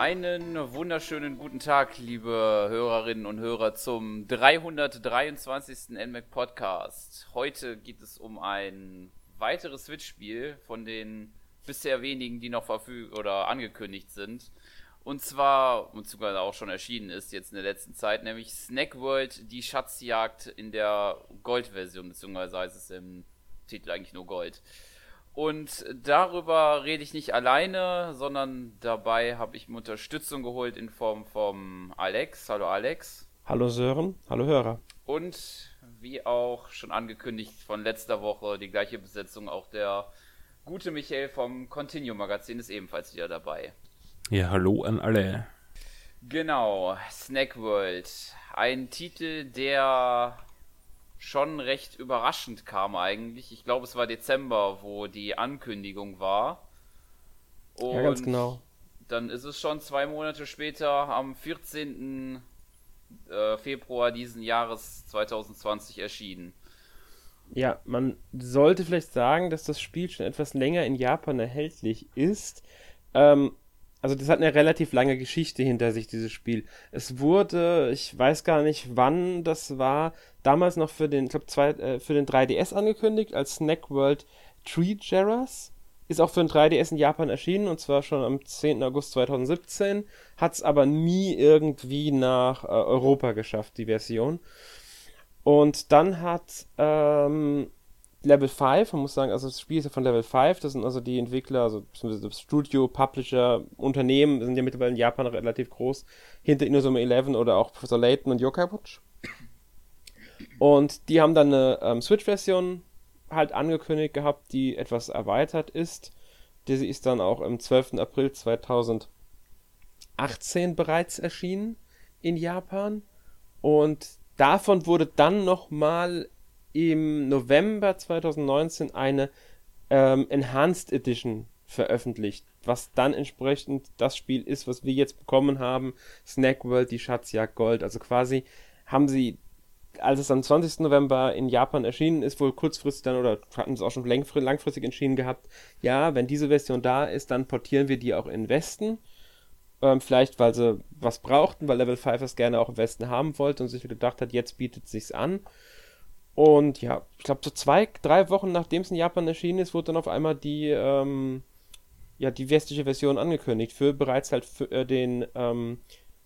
einen wunderschönen guten Tag, liebe Hörerinnen und Hörer, zum 323. NMAC Podcast. Heute geht es um ein weiteres Switch-Spiel von den bisher wenigen, die noch verfügt oder angekündigt sind. Und zwar, und sogar auch schon erschienen ist jetzt in der letzten Zeit, nämlich Snack World, die Schatzjagd in der Gold-Version, beziehungsweise heißt es im Titel eigentlich nur Gold. Und darüber rede ich nicht alleine, sondern dabei habe ich mir Unterstützung geholt in Form von Alex. Hallo Alex. Hallo Sören, hallo Hörer. Und wie auch schon angekündigt von letzter Woche, die gleiche Besetzung, auch der gute Michael vom Continuum Magazin ist ebenfalls wieder dabei. Ja, hallo an alle. Genau, Snack World. Ein Titel, der schon recht überraschend kam eigentlich. Ich glaube, es war Dezember, wo die Ankündigung war. Und ja, ganz genau. Dann ist es schon zwei Monate später, am 14. Äh, Februar diesen Jahres 2020 erschienen. Ja, man sollte vielleicht sagen, dass das Spiel schon etwas länger in Japan erhältlich ist. Ähm, also das hat eine relativ lange Geschichte hinter sich, dieses Spiel. Es wurde, ich weiß gar nicht wann das war, damals noch für den, ich glaube, äh, für den 3DS angekündigt als Snack World Tree Jarras. Ist auch für den 3DS in Japan erschienen und zwar schon am 10. August 2017. Hat es aber nie irgendwie nach äh, Europa geschafft, die Version. Und dann hat ähm, Level 5, man muss sagen, also das Spiel ist ja von Level 5, das sind also die Entwickler, also das Studio, Publisher, Unternehmen, sind ja mittlerweile in Japan relativ groß, hinter Inazuma 11 oder auch Professor Layton und Yokai Watch. Und die haben dann eine ähm, Switch-Version halt angekündigt gehabt, die etwas erweitert ist. Diese ist dann auch im 12. April 2018 bereits erschienen in Japan. Und davon wurde dann nochmal im November 2019 eine ähm, Enhanced Edition veröffentlicht, was dann entsprechend das Spiel ist, was wir jetzt bekommen haben, Snack World, die Schatzjagd Gold. Also quasi haben sie, als es am 20. November in Japan erschienen ist, wohl kurzfristig dann oder hatten es auch schon langfristig entschieden gehabt, ja, wenn diese Version da ist, dann portieren wir die auch in Westen. Ähm, vielleicht, weil sie was brauchten, weil Level 5 es gerne auch im Westen haben wollte und sich gedacht hat, jetzt bietet es sich an. Und ja, ich glaube, so zwei, drei Wochen nachdem es in Japan erschienen ist, wurde dann auf einmal die, ähm, ja, die westliche Version angekündigt für bereits halt für, äh, den ähm,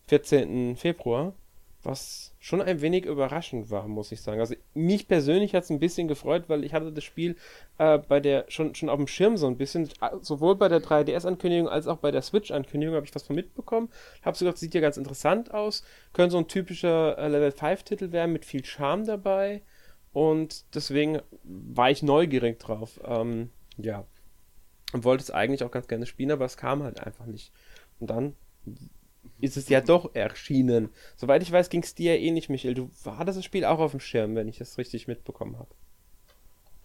14. Februar. Was schon ein wenig überraschend war, muss ich sagen. Also mich persönlich hat es ein bisschen gefreut, weil ich hatte das Spiel äh, bei der schon, schon auf dem Schirm so ein bisschen, sowohl bei der 3DS-Ankündigung als auch bei der Switch-Ankündigung habe ich was von mitbekommen. Habe so gedacht, sieht ja ganz interessant aus. Könnte so ein typischer äh, Level 5-Titel werden mit viel Charme dabei. Und deswegen war ich neugierig drauf. Ähm, ja. Und wollte es eigentlich auch ganz gerne spielen, aber es kam halt einfach nicht. Und dann ist es ja doch erschienen. Soweit ich weiß, ging es dir ja eh nicht, Michael. Du hattest das Spiel auch auf dem Schirm, wenn ich das richtig mitbekommen habe.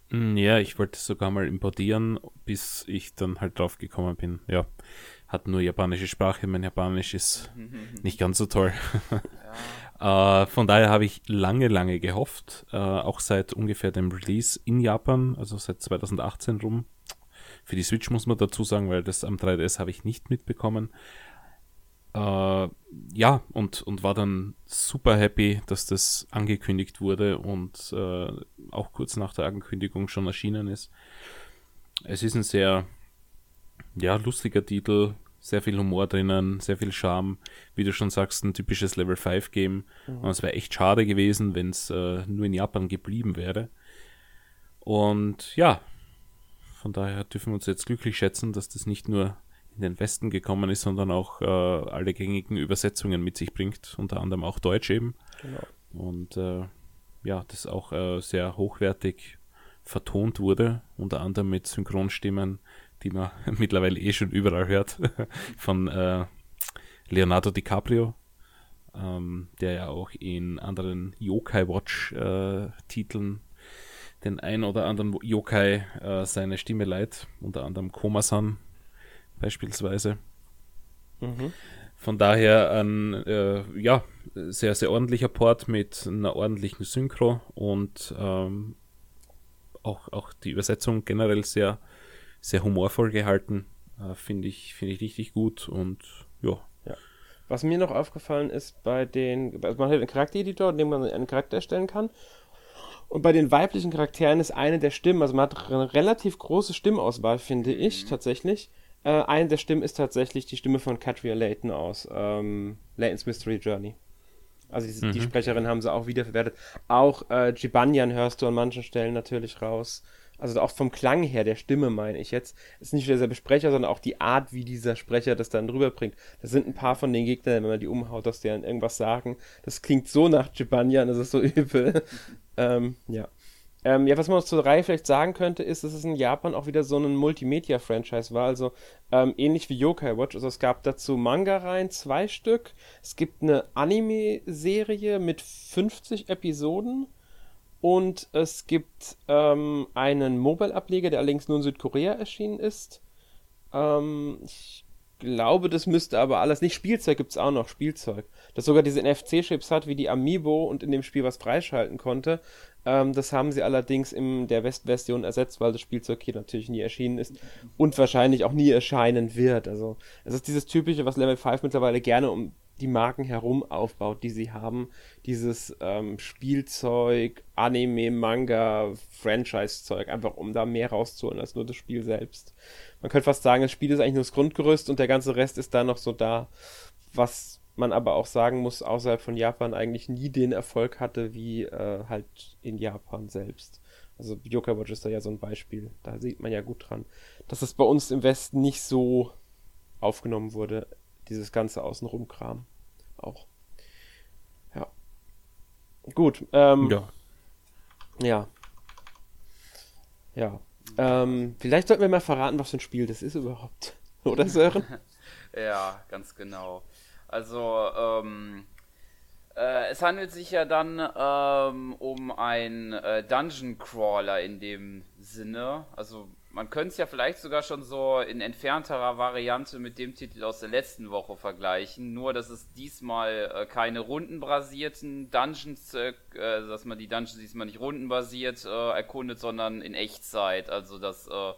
Mm, ja, ich wollte es sogar mal importieren, bis ich dann halt drauf gekommen bin. Ja, hat nur japanische Sprache, mein Japanisch ist nicht ganz so toll. Äh, von daher habe ich lange, lange gehofft, äh, auch seit ungefähr dem Release in Japan, also seit 2018 rum. Für die Switch muss man dazu sagen, weil das am 3DS habe ich nicht mitbekommen. Äh, ja, und, und war dann super happy, dass das angekündigt wurde und äh, auch kurz nach der Ankündigung schon erschienen ist. Es ist ein sehr ja, lustiger Titel, sehr viel Humor drinnen, sehr viel Charme. Wie du schon sagst, ein typisches Level 5 Game. Mhm. Und es wäre echt schade gewesen, wenn es äh, nur in Japan geblieben wäre. Und ja, von daher dürfen wir uns jetzt glücklich schätzen, dass das nicht nur in den Westen gekommen ist, sondern auch äh, alle gängigen Übersetzungen mit sich bringt, unter anderem auch Deutsch eben. Genau. Und äh, ja, das auch äh, sehr hochwertig vertont wurde, unter anderem mit Synchronstimmen die man mittlerweile eh schon überall hört, von äh, Leonardo DiCaprio, ähm, der ja auch in anderen Yokai Watch äh, Titeln den ein oder anderen Yokai äh, seine Stimme leiht, unter anderem Komasan beispielsweise. Mhm. Von daher ein äh, ja, sehr, sehr ordentlicher Port mit einer ordentlichen Synchro und ähm, auch, auch die Übersetzung generell sehr sehr humorvoll gehalten. Äh, Finde ich, find ich richtig gut und ja. Was mir noch aufgefallen ist bei den, also man hat einen Charaktereditor, in dem man einen Charakter erstellen kann. Und bei den weiblichen Charakteren ist eine der Stimmen, also man hat eine relativ große Stimmauswahl, finde ich, mhm. tatsächlich. Äh, eine der Stimmen ist tatsächlich die Stimme von Katria Layton aus ähm, Layton's Mystery Journey. Also die, mhm. die, Sprecherin haben sie auch wiederverwertet. Auch äh, Jibanyan hörst du an manchen Stellen natürlich raus. Also auch vom Klang her, der Stimme meine ich jetzt, ist nicht nur derselbe Sprecher, sondern auch die Art, wie dieser Sprecher das dann rüberbringt. Das sind ein paar von den Gegnern, wenn man die umhaut, dass die dann irgendwas sagen. Das klingt so nach Jibanyan, das ist so übel. ähm, ja. Ähm, ja, was man zur Reihe vielleicht sagen könnte, ist, dass es in Japan auch wieder so ein Multimedia-Franchise war, also ähm, ähnlich wie Yokai Watch. Also es gab dazu Manga-Reihen, zwei Stück. Es gibt eine Anime-Serie mit 50 Episoden und es gibt ähm, einen Mobile-Ableger, der allerdings nur in Südkorea erschienen ist. Ähm, ich glaube, das müsste aber alles. Nicht Spielzeug gibt es auch noch, Spielzeug. Das sogar diese NFC-Chips hat, wie die Amiibo und in dem Spiel was freischalten konnte. Ähm, das haben sie allerdings in der West-Version ersetzt, weil das Spielzeug hier natürlich nie erschienen ist und wahrscheinlich auch nie erscheinen wird. Also, es ist dieses typische, was Level 5 mittlerweile gerne um die Marken herum aufbaut, die sie haben. Dieses ähm, Spielzeug, Anime, Manga, Franchise-Zeug, einfach um da mehr rauszuholen als nur das Spiel selbst. Man könnte fast sagen, das Spiel ist eigentlich nur das Grundgerüst und der ganze Rest ist da noch so da, was man aber auch sagen muss, außerhalb von Japan eigentlich nie den Erfolg hatte wie äh, halt in Japan selbst. Also Yokai Watch ist da ja so ein Beispiel. Da sieht man ja gut dran, dass es bei uns im Westen nicht so aufgenommen wurde dieses ganze Außenrum-Kram auch. Ja. Gut. Ähm, ja. Ja. Ja. Ähm, vielleicht sollten wir mal verraten, was für ein Spiel das ist überhaupt. Oder Sören? ja, ganz genau. Also, ähm, äh, es handelt sich ja dann ähm, um ein äh, Dungeon Crawler in dem Sinne. Also man könnte es ja vielleicht sogar schon so in entfernterer Variante mit dem Titel aus der letzten Woche vergleichen. Nur, dass es diesmal äh, keine rundenbasierten Dungeons, äh, äh, dass man die Dungeons diesmal nicht rundenbasiert äh, erkundet, sondern in Echtzeit. Also, dass äh,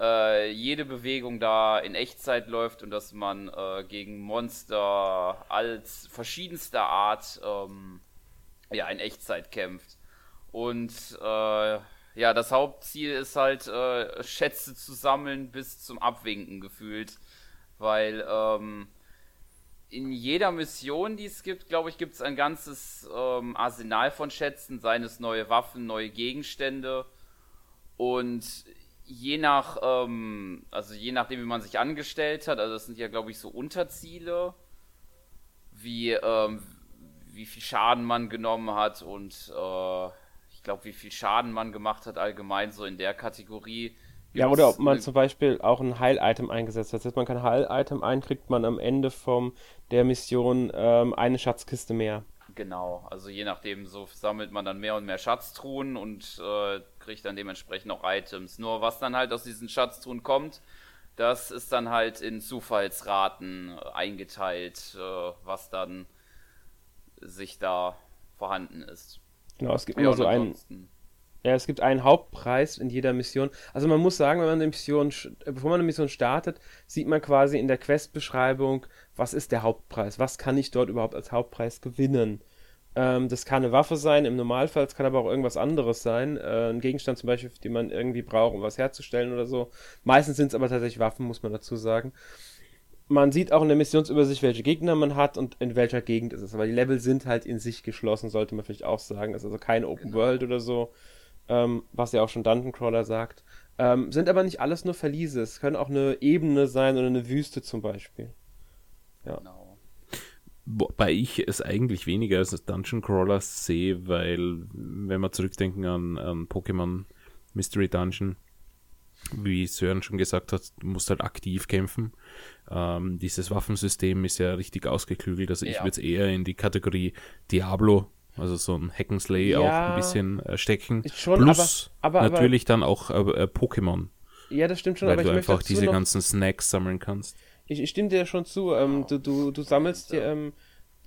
äh, jede Bewegung da in Echtzeit läuft und dass man gegen Monster als verschiedenster Art ähm, ja, in Echtzeit kämpft. Und ja, das Hauptziel ist halt, äh, Schätze zu sammeln bis zum Abwinken gefühlt. Weil ähm, in jeder Mission, die es gibt, glaube ich, gibt es ein ganzes ähm, Arsenal von Schätzen, seien es neue Waffen, neue Gegenstände. Und je nach, ähm, also je nachdem, wie man sich angestellt hat, also das sind ja, glaube ich, so Unterziele, wie, ähm, wie viel Schaden man genommen hat und äh, ich glaube, wie viel Schaden man gemacht hat allgemein so in der Kategorie. Ja, oder ob man zum Beispiel auch ein Heil-Item eingesetzt hat. Setzt man kein Heil-Item ein, kriegt man am Ende vom der Mission ähm, eine Schatzkiste mehr. Genau, also je nachdem, so sammelt man dann mehr und mehr Schatztruhen und äh, kriegt dann dementsprechend auch Items. Nur was dann halt aus diesen Schatztruhen kommt, das ist dann halt in Zufallsraten äh, eingeteilt, äh, was dann sich da vorhanden ist. Genau, es gibt ja, immer so einen. Ja, es gibt einen Hauptpreis in jeder Mission. Also man muss sagen, wenn man eine Mission, bevor man eine Mission startet, sieht man quasi in der Questbeschreibung, was ist der Hauptpreis, was kann ich dort überhaupt als Hauptpreis gewinnen. Ähm, das kann eine Waffe sein, im Normalfall, es kann aber auch irgendwas anderes sein. Äh, ein Gegenstand zum Beispiel, den man irgendwie braucht, um was herzustellen oder so. Meistens sind es aber tatsächlich Waffen, muss man dazu sagen man sieht auch in der Missionsübersicht, welche Gegner man hat und in welcher Gegend ist es. Aber die Level sind halt in sich geschlossen, sollte man vielleicht auch sagen. Das ist also kein Open genau. World oder so, ähm, was ja auch schon Dungeon Crawler sagt. Ähm, sind aber nicht alles nur Verliese. Es können auch eine Ebene sein oder eine Wüste zum Beispiel. Ja. Genau. Wobei ich es eigentlich weniger als Dungeon Crawler sehe, weil, wenn wir zurückdenken an, an Pokémon Mystery Dungeon, wie Sören schon gesagt hat, du musst halt aktiv kämpfen. Ähm, dieses Waffensystem ist ja richtig ausgeklügelt. Also ja. ich würde es eher in die Kategorie Diablo, also so ein Hack'n'Slay ja, auch ein bisschen äh, stecken. Schon, Plus aber, aber, natürlich aber, dann auch äh, äh, Pokémon. Ja, das stimmt schon. Weil du einfach diese ganzen Snacks sammeln kannst. Ich, ich stimme dir schon zu. Ähm, du, du, du sammelst dir, ähm,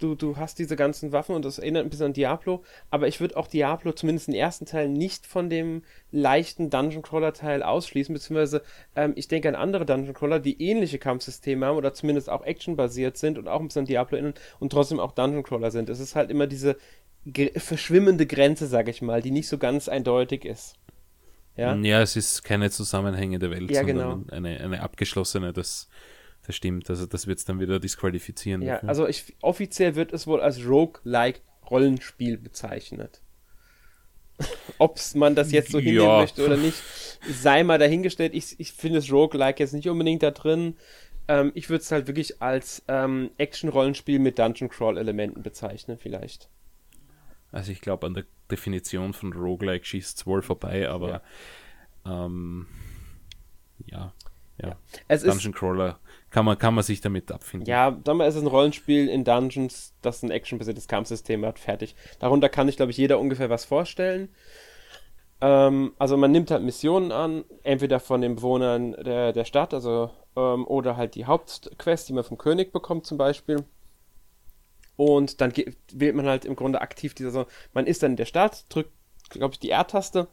du, du hast diese ganzen Waffen und das erinnert ein bisschen an Diablo, aber ich würde auch Diablo zumindest den ersten Teil nicht von dem leichten Dungeon Crawler Teil ausschließen, beziehungsweise ähm, ich denke an andere Dungeon Crawler, die ähnliche Kampfsysteme haben oder zumindest auch actionbasiert sind und auch ein bisschen an Diablo erinnern und trotzdem auch Dungeon Crawler sind. Es ist halt immer diese verschwimmende Grenze, sag ich mal, die nicht so ganz eindeutig ist. Ja, ja es ist keine zusammenhängende Welt, ja, sondern genau. eine, eine abgeschlossene, das, das stimmt. Also das wird es dann wieder disqualifizieren. Ja, dafür. also ich, offiziell wird es wohl als Rogue-like Rollenspiel bezeichnet. Ob man das jetzt so hinnehmen Ja. möchte oder nicht, sei mal dahingestellt. Ich, ich finde das Rogue-like jetzt nicht unbedingt da drin. Ähm, ich würde es halt wirklich als ähm, Action-Rollenspiel mit Dungeon-Crawl-Elementen bezeichnen, vielleicht. Also ich glaube, an der Definition von Roguelike schießt es wohl vorbei, aber ähm, ja, ja. Es ist, Dungeon Crawler kann man, kann man sich damit abfinden. ja, sagen wir, es ist ein Rollenspiel in Dungeons, das ein actionbasiertes Kampfsystem hat, fertig. Darunter kann sich, glaube ich, jeder ungefähr was vorstellen. Ähm, also man nimmt halt Missionen an, entweder von den Bewohnern der, der Stadt, also ähm, oder halt die Hauptquest, die man vom König bekommt zum Beispiel. Und dann wählt man halt im Grunde aktiv diese, so, man ist dann in der Stadt, drückt, glaube ich, die R-Taste.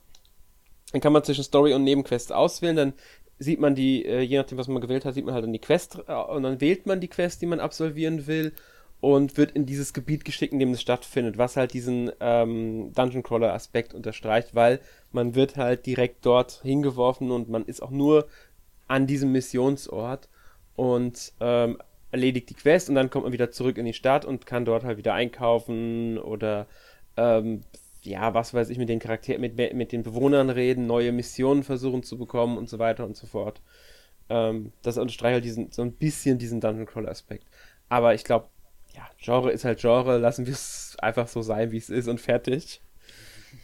Dann kann man zwischen Story und Nebenquest auswählen, dann sieht man die, äh, je nachdem, was man gewählt hat, sieht man halt dann die Quest äh, und dann wählt man die Quest, die man absolvieren will und wird in dieses Gebiet geschickt, in dem es stattfindet, was halt diesen ähm, Dungeon Crawler Aspekt unterstreicht, weil man wird halt direkt dort hingeworfen und man ist auch nur an diesem Missionsort und ähm, erledigt die Quest und dann kommt man wieder zurück in die Stadt und kann dort halt wieder einkaufen oder ähm, ja, was weiß ich, mit den Charakteren, mit, mit den Bewohnern reden, neue Missionen versuchen zu bekommen und so weiter und so fort. Ähm, das unterstreicht halt diesen, so ein bisschen diesen Dungeon Crawler Aspekt. Aber ich glaube, ja, Genre ist halt Genre, lassen wir es einfach so sein, wie es ist und fertig.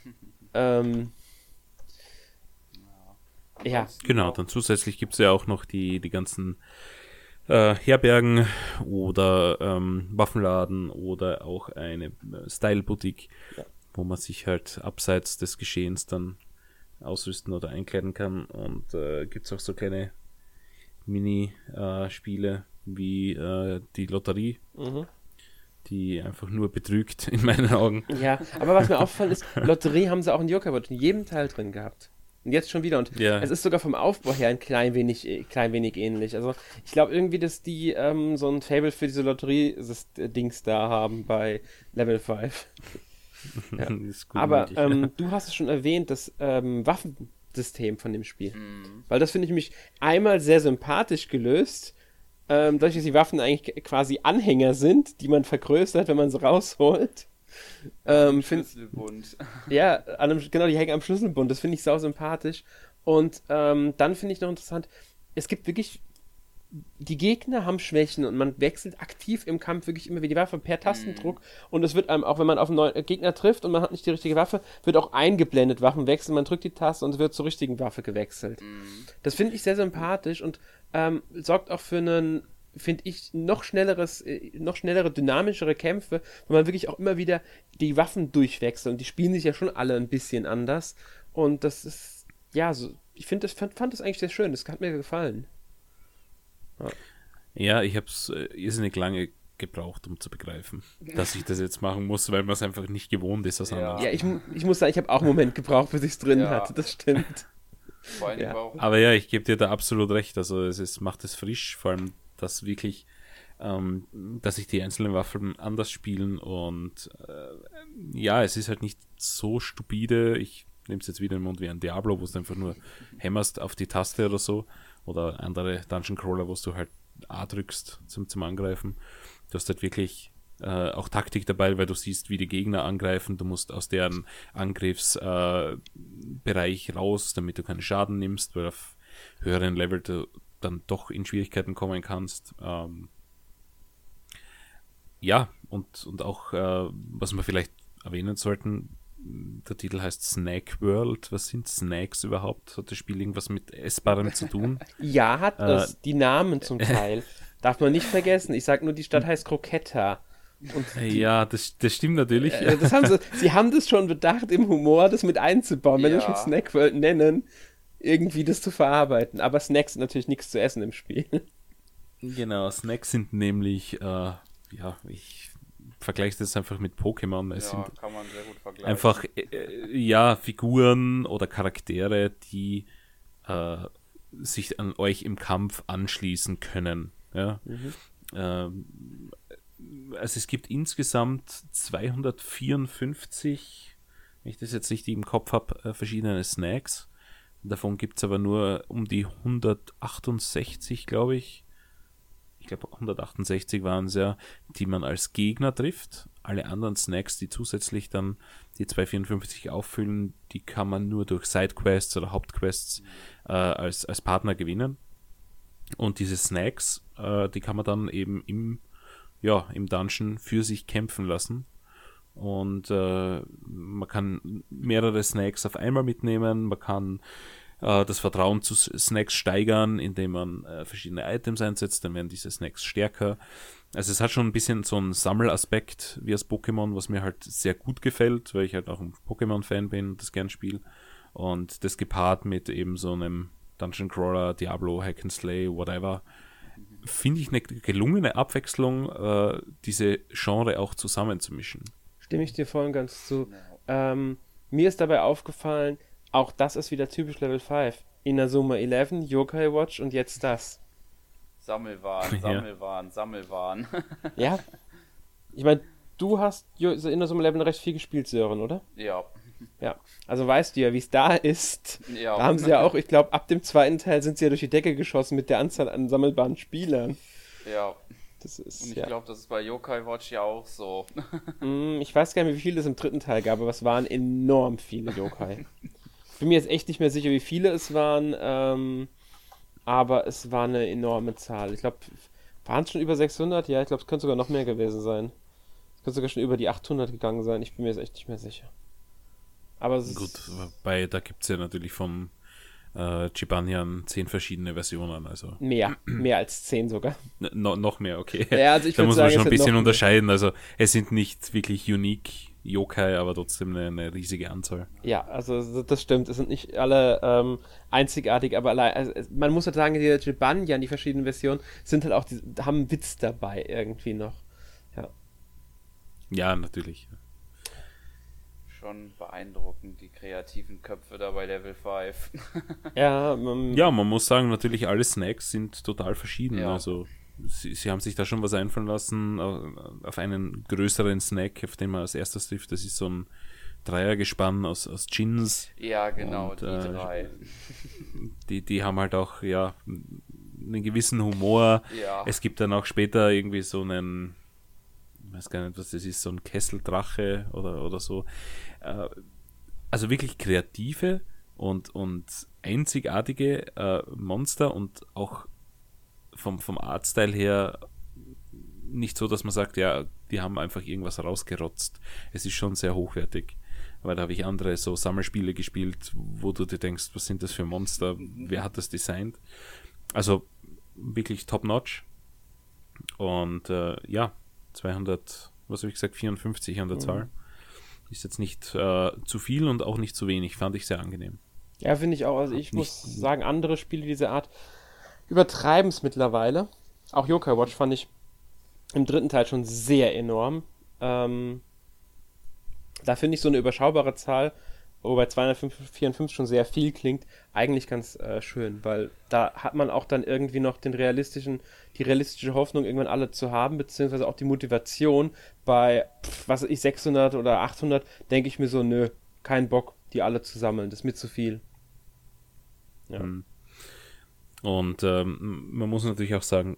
ähm, ja, Genau, dann zusätzlich gibt es ja auch noch die, die ganzen äh, Herbergen oder ähm, Waffenladen oder auch eine äh, Style-Boutique, Ja. Wo man sich halt abseits des Geschehens dann ausrüsten oder einkleiden kann. Und äh, gibt es auch so kleine Mini-Spiele wie äh, die Lotterie, mhm. die einfach nur betrügt in meinen Augen. ja, aber was mir aufgefallen ist, Lotterie haben sie auch in Joker in jedem Teil drin gehabt. Und jetzt schon wieder. Und Ja. es ist sogar vom Aufbau her ein klein wenig, äh, klein wenig ähnlich. Also ich glaube irgendwie, dass die ähm, so ein Fable für diese Lotterie-Dings da haben bei Level 5. Ja. Das ist gut Aber ähm, du hast es schon erwähnt, das ähm, Waffensystem von dem Spiel. Weil das finde ich mich einmal sehr sympathisch gelöst. Ähm, dadurch, dass die Waffen eigentlich quasi Anhänger sind, die man vergrößert, wenn man sie rausholt. Ähm, find, Schlüsselbund. ja, an einem, genau, die hängen am Schlüsselbund. Das finde ich sau sympathisch. Und ähm, dann finde ich noch interessant, es gibt wirklich, die Gegner haben Schwächen und man wechselt aktiv im Kampf wirklich immer wieder die Waffe per Tastendruck. Und es wird einem, auch wenn man auf einen neuen Gegner trifft und man hat nicht die richtige Waffe, wird auch eingeblendet, Waffen wechseln, man drückt die Taste und es wird zur richtigen Waffe gewechselt. Das finde ich sehr sympathisch und ähm, sorgt auch für einen, finde ich, noch schnelleres, äh, noch schnellere, dynamischere Kämpfe, weil man wirklich auch immer wieder die Waffen durchwechselt und die spielen sich ja schon alle ein bisschen anders und das ist, ja, so, ich finde das, fand, fand das eigentlich sehr schön, das hat mir gefallen. Ja, ich habe es äh, irrsinnig lange gebraucht, um zu begreifen, dass ich das jetzt machen muss, weil man es einfach nicht gewohnt ist Ja. Ja, ich, ich muss sagen, ich habe auch einen Moment gebraucht, bis ich es drin Ja. hatte, das stimmt. Vor allem Ja. auch. Aber ja, ich gebe dir da absolut recht. Also es ist, macht es frisch, vor allem, dass wirklich, ähm, dass sich die einzelnen Waffen anders spielen und äh, ja, es ist halt nicht so stupide. Ich nehme es jetzt wieder in den Mund wie ein Diablo, wo du einfach nur hämmerst auf die Taste oder so. Oder andere Dungeon Crawler, wo du halt A drückst zum, zum Angreifen. Du hast halt wirklich äh, auch Taktik dabei, weil du siehst, wie die Gegner angreifen. Du musst aus deren Angriffsbereich äh, raus, damit du keinen Schaden nimmst, weil auf höheren Level du dann doch in Schwierigkeiten kommen kannst. Ähm, ja, und, und auch, äh, was wir vielleicht erwähnen sollten, der Titel heißt Snack World. Was sind Snacks überhaupt? Hat das Spiel irgendwas mit Essbarem zu tun? Ja, hat Äh, es, die Namen zum Teil. Darf man nicht vergessen. Ich sag nur, die Stadt heißt Croquetta. Und ja, das, das stimmt natürlich. Äh, das haben sie, sie haben das schon bedacht, im Humor das mit einzubauen, wenn Ja. wir schon Snack World nennen, irgendwie das zu verarbeiten. Aber Snacks sind natürlich nichts zu essen im Spiel. Genau, Snacks sind nämlich, äh, ja, ich vergleiche das einfach mit Pokémon. Es ja, sind kann man sehr gut vergleichen. einfach äh, ja Figuren oder Charaktere, die äh, sich an euch im Kampf anschließen können. Ja. Ähm, also es gibt insgesamt 254, wenn ich das jetzt richtig im Kopf habe, äh, verschiedene Snacks. Davon gibt es aber nur um die 168, glaube ich. Ich glaube 168 waren es ja, die man als Gegner trifft. Alle anderen Snacks, die zusätzlich dann die 254 auffüllen, die kann man nur durch Sidequests oder Hauptquests äh, als, als Partner gewinnen. Und diese Snacks, äh, die kann man dann eben im, ja, im Dungeon für sich kämpfen lassen. Und äh, man kann mehrere Snacks auf einmal mitnehmen, man kann das Vertrauen zu Snacks steigern, indem man äh, verschiedene Items einsetzt, dann werden diese Snacks stärker. Also es hat schon ein bisschen so einen Sammelaspekt wie das Pokémon, was mir halt sehr gut gefällt, weil ich halt auch ein Pokémon-Fan bin und das gern spiele. Und das gepaart mit eben so einem Dungeon Crawler, Diablo, Hack and Slay, whatever, finde ich eine gelungene Abwechslung, äh, diese Genre auch zusammenzumischen. Stimme ich dir voll und ganz zu. Ähm, mir ist dabei aufgefallen, auch das ist wieder typisch Level 5. Inazuma 11, Yokai Watch und jetzt das. Sammelwahn, Ja. Sammelwahn, Sammelwahn. Ja. Ich meine, du hast Inazuma 11 recht viel gespielt, Sören, oder? ja. Ja. Also weißt du ja, wie es da ist. Ja. Da haben sie ja auch, ich glaube, ab dem zweiten Teil sind sie ja durch die Decke geschossen mit der Anzahl an sammelbaren Spielern. Ja. Das ist, Und ich ja. glaube, das ist bei Yokai Watch ja auch so. Mm, Ich weiß gar nicht, wie viele es im dritten Teil gab, aber es waren enorm viele Yokai. Ich bin mir jetzt echt nicht mehr sicher, wie viele es waren, ähm, aber es war eine enorme Zahl. Ich glaube, waren es schon über 600? Ja, ich glaube, es könnte sogar noch mehr gewesen sein. Es könnte sogar schon über die 800 gegangen sein. Ich bin mir jetzt echt nicht mehr sicher. Aber es Gut, wobei da gibt es ja natürlich vom äh, Chibanian zehn verschiedene Versionen, also mehr, mehr als 10 sogar. N- no, noch mehr, okay. Ja, also ich da muss sagen, man schon ein bisschen unterscheiden. Also es sind nicht wirklich unique Yokai, aber trotzdem eine, eine riesige Anzahl. Ja, also das stimmt. Es sind nicht alle ähm, einzigartig, aber allein, also, man muss halt sagen, die Jibanyan, die verschiedenen Versionen, sind halt auch, die, haben einen Witz dabei irgendwie noch. Ja. Ja, natürlich. Schon beeindruckend, die kreativen Köpfe da bei Level 5. Ja, ähm, Ja, man muss sagen, natürlich alle Snacks sind total verschieden. Ja. Also sie, sie haben sich da schon was einfallen lassen au- auf einen größeren Snack, auf den man als erstes trifft. Das ist so ein Dreiergespann aus, aus Gins. ja, genau, Und, die äh, drei. Die, die haben halt auch, ja, einen gewissen Humor. Ja. Es gibt dann auch später irgendwie so einen, ich weiß gar nicht, was das ist, so ein Kesseldrache oder, oder so. Äh, Also wirklich kreative und, und einzigartige äh, Monster und auch vom, vom Artstyle her nicht so, dass man sagt, ja, die haben einfach irgendwas rausgerotzt. Es ist schon sehr hochwertig. Aber da habe ich andere so Sammelspiele gespielt, wo du dir denkst, was sind das für Monster? Wer hat das designt? Also wirklich top-notch. Und äh, ja, 200, was habe ich gesagt, 54 an der Zahl. Ist jetzt nicht äh, zu viel und auch nicht zu wenig. Fand ich sehr angenehm. ja finde ich auch. Also ich Nicht- muss sagen, andere Spiele dieser Art übertreiben es mittlerweile. Auch Yokai Watch fand ich im dritten Teil schon sehr enorm. Ähm, da finde ich so eine überschaubare Zahl, wobei 254 schon sehr viel klingt, eigentlich ganz äh, schön, weil da hat man auch dann irgendwie noch den realistischen, die realistische Hoffnung, irgendwann alle zu haben, beziehungsweise auch die Motivation bei, pf, was weiß ich, 600 oder 800, denke ich mir so, nö, kein Bock, die alle zu sammeln, das ist mir zu viel. Ja. Mhm. Und ähm, man muss natürlich auch sagen,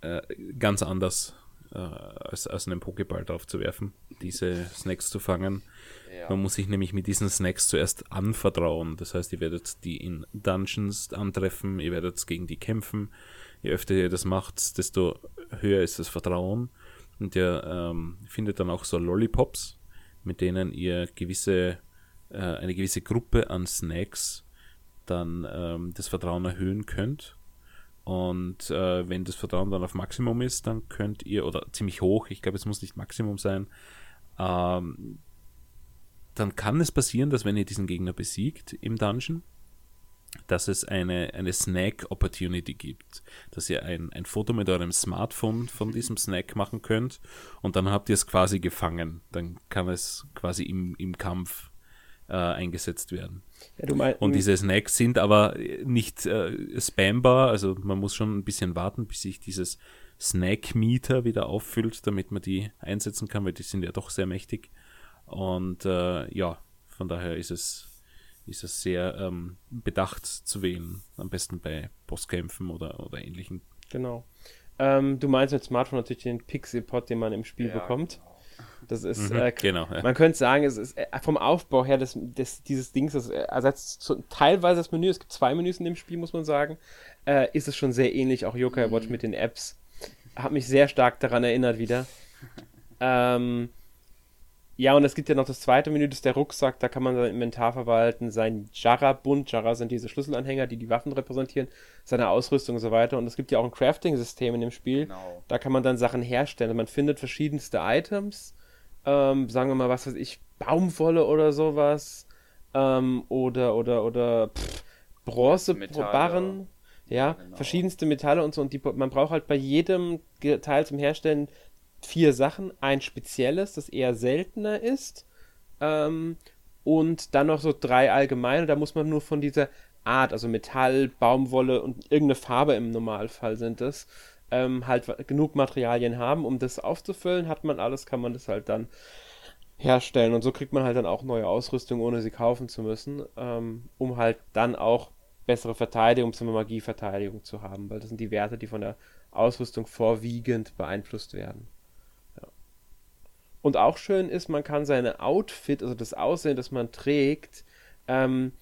äh, ganz anders äh, als, als einen Pokéball drauf zu werfen, diese Snacks zu fangen. Ja. Man muss sich nämlich mit diesen Snacks zuerst anvertrauen. Das heißt, ihr werdet die in Dungeons antreffen, ihr werdet gegen die kämpfen. Je öfter ihr das macht, desto höher ist das Vertrauen. Und ihr ähm, findet dann auch so Lollipops, mit denen ihr gewisse, äh, eine gewisse Gruppe an Snacks dann ähm, das Vertrauen erhöhen könnt. Und äh, wenn das Vertrauen dann auf Maximum ist, dann könnt ihr, oder ziemlich hoch, ich glaube, es muss nicht Maximum sein, ähm, dann kann es passieren, dass wenn ihr diesen Gegner besiegt im Dungeon, dass es eine, eine Snack-Opportunity gibt, dass ihr ein, ein Foto mit eurem Smartphone von diesem Snack machen könnt und dann habt ihr es quasi gefangen. Dann kann es quasi im, im Kampf äh, eingesetzt werden. Ja, mein, und diese Snacks sind aber nicht äh, spambar, also man muss schon ein bisschen warten, bis sich dieses Snack-Meter wieder auffüllt, damit man die einsetzen kann, weil die sind ja doch sehr mächtig. Und äh, ja, von daher ist es ist es sehr ähm, bedacht zu wählen. Am besten bei Bosskämpfen oder, oder ähnlichen. Genau. Ähm, du meinst mit Smartphone natürlich den Pixel-Pod, den man im Spiel ja, bekommt. Genau. Das ist, mhm, äh, genau, ja. man könnte sagen, es ist äh, vom Aufbau her des, des, dieses Dings, das ersetzt so, teilweise das Menü, es gibt zwei Menüs in dem Spiel, muss man sagen, äh, ist es schon sehr ähnlich, auch Yokai mhm. Watch mit den Apps. Hat mich sehr stark daran erinnert wieder. ähm, ja, und es gibt ja noch das zweite Menü, das ist der Rucksack, da kann man sein Inventar verwalten, sein Jarra-Bund, Jarra sind diese Schlüsselanhänger, die die Waffen repräsentieren, seine Ausrüstung und so weiter. Und es gibt ja auch ein Crafting-System in dem Spiel, genau. da kann man dann Sachen herstellen. Man findet verschiedenste Items, ähm, sagen wir mal, was weiß ich, Baumwolle oder sowas, ähm, oder, oder, oder Bronzebarren, ja, genau. verschiedenste Metalle und so. Und die, man braucht halt bei jedem Teil zum Herstellen vier Sachen. Ein spezielles, das eher seltener ist. Ähm, und dann noch so drei allgemeine. Da muss man nur von dieser Art, also Metall, Baumwolle und irgendeine Farbe im Normalfall sind es, ähm, halt genug Materialien haben, um das aufzufüllen. Hat man alles, kann man das halt dann herstellen. Und so kriegt man halt dann auch neue Ausrüstung, ohne sie kaufen zu müssen, ähm, um halt dann auch bessere Verteidigung, zum Magieverteidigung zu haben, weil das sind die Werte, die von der Ausrüstung vorwiegend beeinflusst werden. Und auch schön ist, man kann seine Outfit, also das Aussehen, das man trägt, ähm,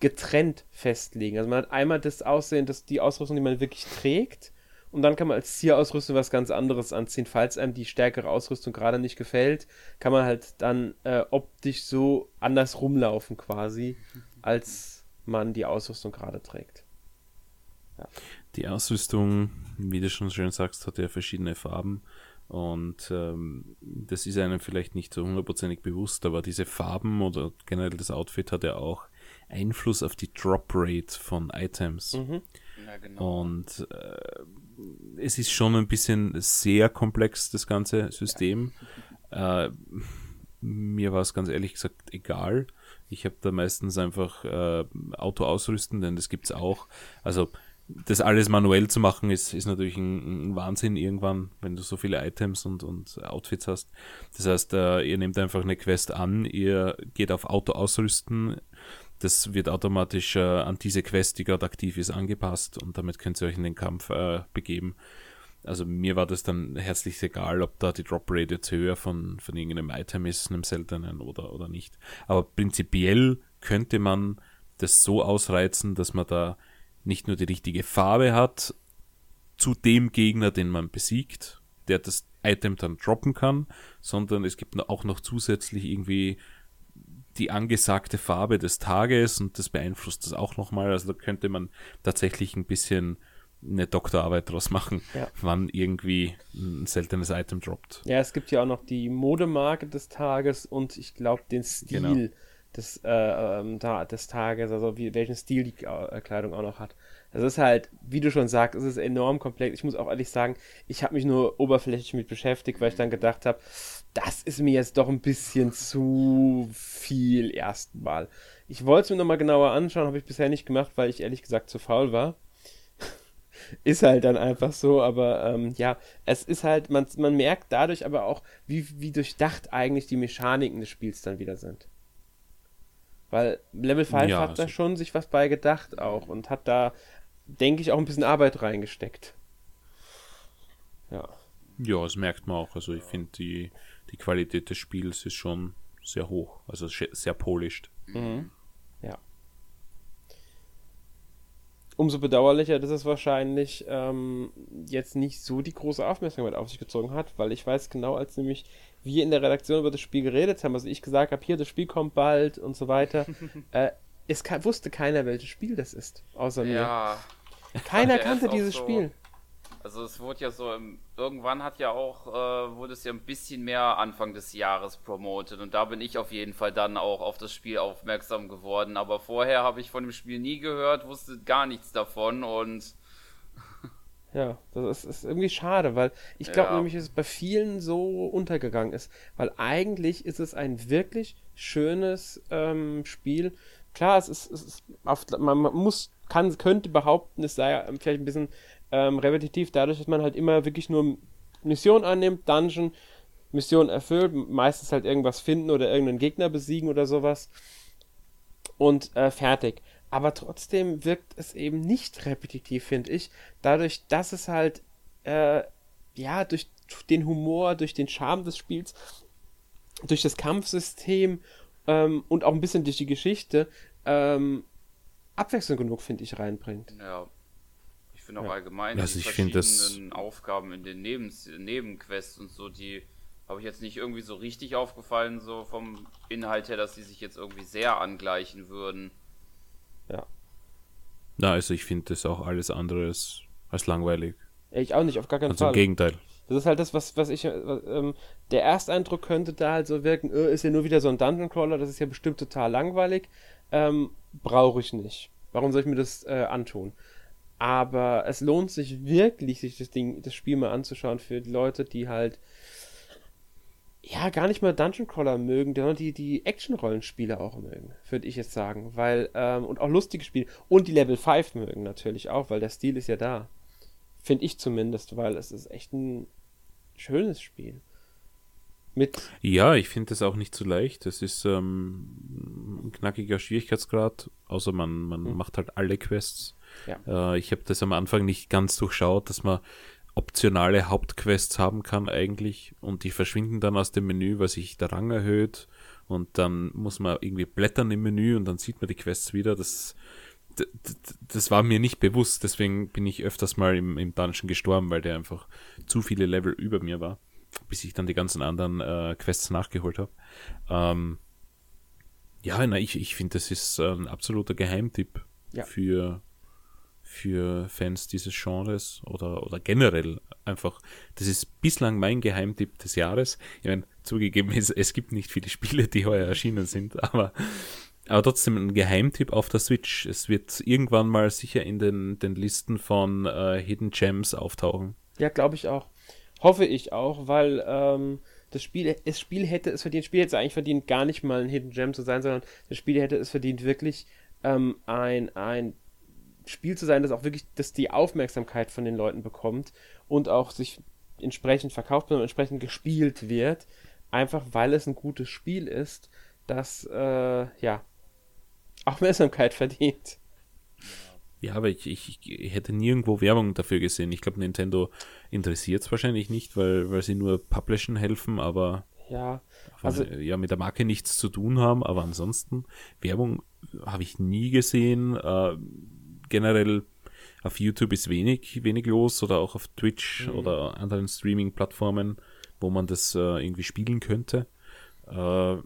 getrennt festlegen. Also man hat einmal das Aussehen, das, die Ausrüstung, die man wirklich trägt, und dann kann man als Zierausrüstung was ganz anderes anziehen. Falls einem die stärkere Ausrüstung gerade nicht gefällt, kann man halt dann äh, optisch so anders rumlaufen quasi, als man die Ausrüstung gerade trägt. Ja. Die Ausrüstung, wie du schon schön sagst, hat ja verschiedene Farben. Und ähm, das ist einem vielleicht nicht so hundertprozentig bewusst, aber diese Farben oder generell das Outfit hat ja auch Einfluss auf die Drop Rate von Items. Mhm. Ja, genau. Und äh, es ist schon ein bisschen sehr komplex, das ganze System. Ja. Äh, mir war es ganz ehrlich gesagt egal. Ich habe da meistens einfach äh, Auto ausrüsten, denn das gibt es auch. Also das alles manuell zu machen, ist, ist natürlich ein, ein, Wahnsinn irgendwann, wenn du so viele Items und, und Outfits hast. Das heißt, äh, ihr nehmt einfach eine Quest an, ihr geht auf Auto ausrüsten, das wird automatisch äh, an diese Quest, die gerade aktiv ist, angepasst und damit könnt ihr euch in den Kampf äh, begeben. Also mir war das dann herzlich egal, ob da die Drop Rate jetzt höher von, von irgendeinem Item ist, einem seltenen oder, oder nicht. Aber prinzipiell könnte man das so ausreizen, dass man da nicht nur die richtige Farbe hat zu dem Gegner, den man besiegt, der das Item dann droppen kann, sondern es gibt auch noch zusätzlich irgendwie die angesagte Farbe des Tages und das beeinflusst das auch nochmal. Also da könnte man tatsächlich ein bisschen eine Doktorarbeit draus machen, ja. wann irgendwie ein seltenes Item droppt. Ja, es gibt ja auch noch die Modemarke des Tages und ich glaube den Stil. Genau des, äh, ähm, des Tages, also wie, welchen Stil die äh, Kleidung auch noch hat. Das ist halt, wie du schon sagst, es ist enorm komplex. Ich muss auch ehrlich sagen, ich habe mich nur oberflächlich mit beschäftigt, weil ich dann gedacht habe, das ist mir jetzt doch ein bisschen zu viel erstmal. Ich wollte es mir nochmal genauer anschauen, habe ich bisher nicht gemacht, weil ich ehrlich gesagt zu faul war. ist halt dann einfach so, aber ähm, ja, es ist halt, man, man merkt dadurch aber auch, wie, wie durchdacht eigentlich die Mechaniken des Spiels dann wieder sind. Weil Level 5 ja, hat da schon sich was bei gedacht auch und hat da, denke ich, auch ein bisschen Arbeit reingesteckt. Ja. Ja, das merkt man auch. Also ich finde, die, die Qualität des Spiels ist schon sehr hoch. Also sehr polished. Mhm. Ja. Umso bedauerlicher, dass es wahrscheinlich ähm, jetzt nicht so die große Aufmerksamkeit auf sich gezogen hat, weil ich weiß genau, als nämlich wir in der Redaktion über das Spiel geredet haben, also ich gesagt habe, hier, das Spiel kommt bald und so weiter, äh, es kann, wusste keiner, welches Spiel das ist, außer mir. Ja. Keiner kannte dieses so, Spiel. Also es wurde ja so, im, irgendwann hat ja auch, äh, wurde es ja ein bisschen mehr Anfang des Jahres promotet und da bin ich auf jeden Fall dann auch auf das Spiel aufmerksam geworden. Aber vorher habe ich von dem Spiel nie gehört, wusste gar nichts davon und ja, das ist, ist irgendwie schade, weil ich glaube Ja. nämlich, dass es bei vielen so untergegangen ist. Weil eigentlich ist es ein wirklich schönes ähm, Spiel. Klar, es ist, es ist auf, man, muss, kann, könnte behaupten, es sei vielleicht ein bisschen ähm, repetitiv, dadurch, dass man halt immer wirklich nur Mission annimmt, Dungeon, Mission erfüllt, meistens halt irgendwas finden oder irgendeinen Gegner besiegen oder sowas. Und äh, fertig. Aber trotzdem wirkt es eben nicht repetitiv, finde ich. Dadurch, dass es halt, äh, ja, durch den Humor, durch den Charme des Spiels, durch das Kampfsystem ähm, und auch ein bisschen durch die Geschichte ähm, Abwechslung genug, finde ich, reinbringt. ja. Ich finde auch Ja. allgemein Also die ich find das- verschiedenen Aufgaben in den Nebens Nebenquests und so, die habe ich jetzt nicht irgendwie so richtig aufgefallen, so vom Inhalt her, dass die sich jetzt irgendwie sehr angleichen würden. Ja. Na, also ich finde das auch alles andere als, langweilig. Ich auch nicht, auf gar keinen Also im Fall. Gegenteil. Das ist halt das, was, was ich, äh, ähm, der Ersteindruck könnte da halt so wirken, äh, ist ja nur wieder so ein Dungeon Crawler, das ist ja bestimmt total langweilig. Ähm, brauche ich nicht. Warum soll ich mir das äh, antun? Aber es lohnt sich wirklich, sich das Ding, das Spiel mal anzuschauen für die Leute, die halt ja gar nicht mal Dungeon Crawler mögen, sondern die, die Action-Rollenspiele auch mögen, würde ich jetzt sagen. Weil, ähm, und auch lustige Spiele. Und die Level 5 mögen natürlich auch, weil der Stil ist ja da. Finde ich zumindest, weil es ist echt ein schönes Spiel. Mit, Ja, ich finde das auch nicht so leicht. Das ist ähm, ein knackiger Schwierigkeitsgrad, außer man, man Mhm. macht halt alle Quests. Ja. Äh, ich habe das am Anfang nicht ganz durchschaut, dass man optionale Hauptquests haben kann eigentlich und die verschwinden dann aus dem Menü, weil sich der Rang erhöht und dann muss man irgendwie blättern im Menü und dann sieht man die Quests wieder. Das, das war mir nicht bewusst, deswegen bin ich öfters mal im, im Dungeon gestorben, weil der einfach zu viele Level über mir war, bis ich dann die ganzen anderen äh, Quests nachgeholt habe. Ähm, ja, na, ich, ich finde, das ist ein absoluter Geheimtipp Ja. für, für Fans dieses Genres oder, oder generell einfach. Das ist bislang mein Geheimtipp des Jahres. Ich meine, zugegeben, es, es gibt nicht viele Spiele, die heuer erschienen sind, aber, aber trotzdem ein Geheimtipp auf der Switch. Es wird irgendwann mal sicher in den, den Listen von äh, Hidden Gems auftauchen. ja, glaube ich auch. Hoffe ich auch, weil ähm, das Spiel, das Spiel hätte es verdient, das Spiel hätte es eigentlich verdient, gar nicht mal ein Hidden Gem zu sein, sondern das Spiel hätte es verdient, wirklich ähm, ein, ein Spiel zu sein, das auch wirklich das die Aufmerksamkeit von den Leuten bekommt und auch sich entsprechend verkauft und entsprechend gespielt wird, einfach weil es ein gutes Spiel ist, das äh, ja Aufmerksamkeit verdient. Ja, aber ich, ich, ich hätte nirgendwo Werbung dafür gesehen. Ich glaube, Nintendo interessiert es wahrscheinlich nicht, weil, weil sie nur Publishen helfen, aber Ja, also, Also- ja mit der Marke nichts zu tun haben. Aber ansonsten, Werbung habe ich nie gesehen. Äh, generell auf YouTube ist wenig, wenig los oder auch auf Twitch Mhm. oder anderen Streaming-Plattformen, wo man das äh, irgendwie spielen könnte. Äh,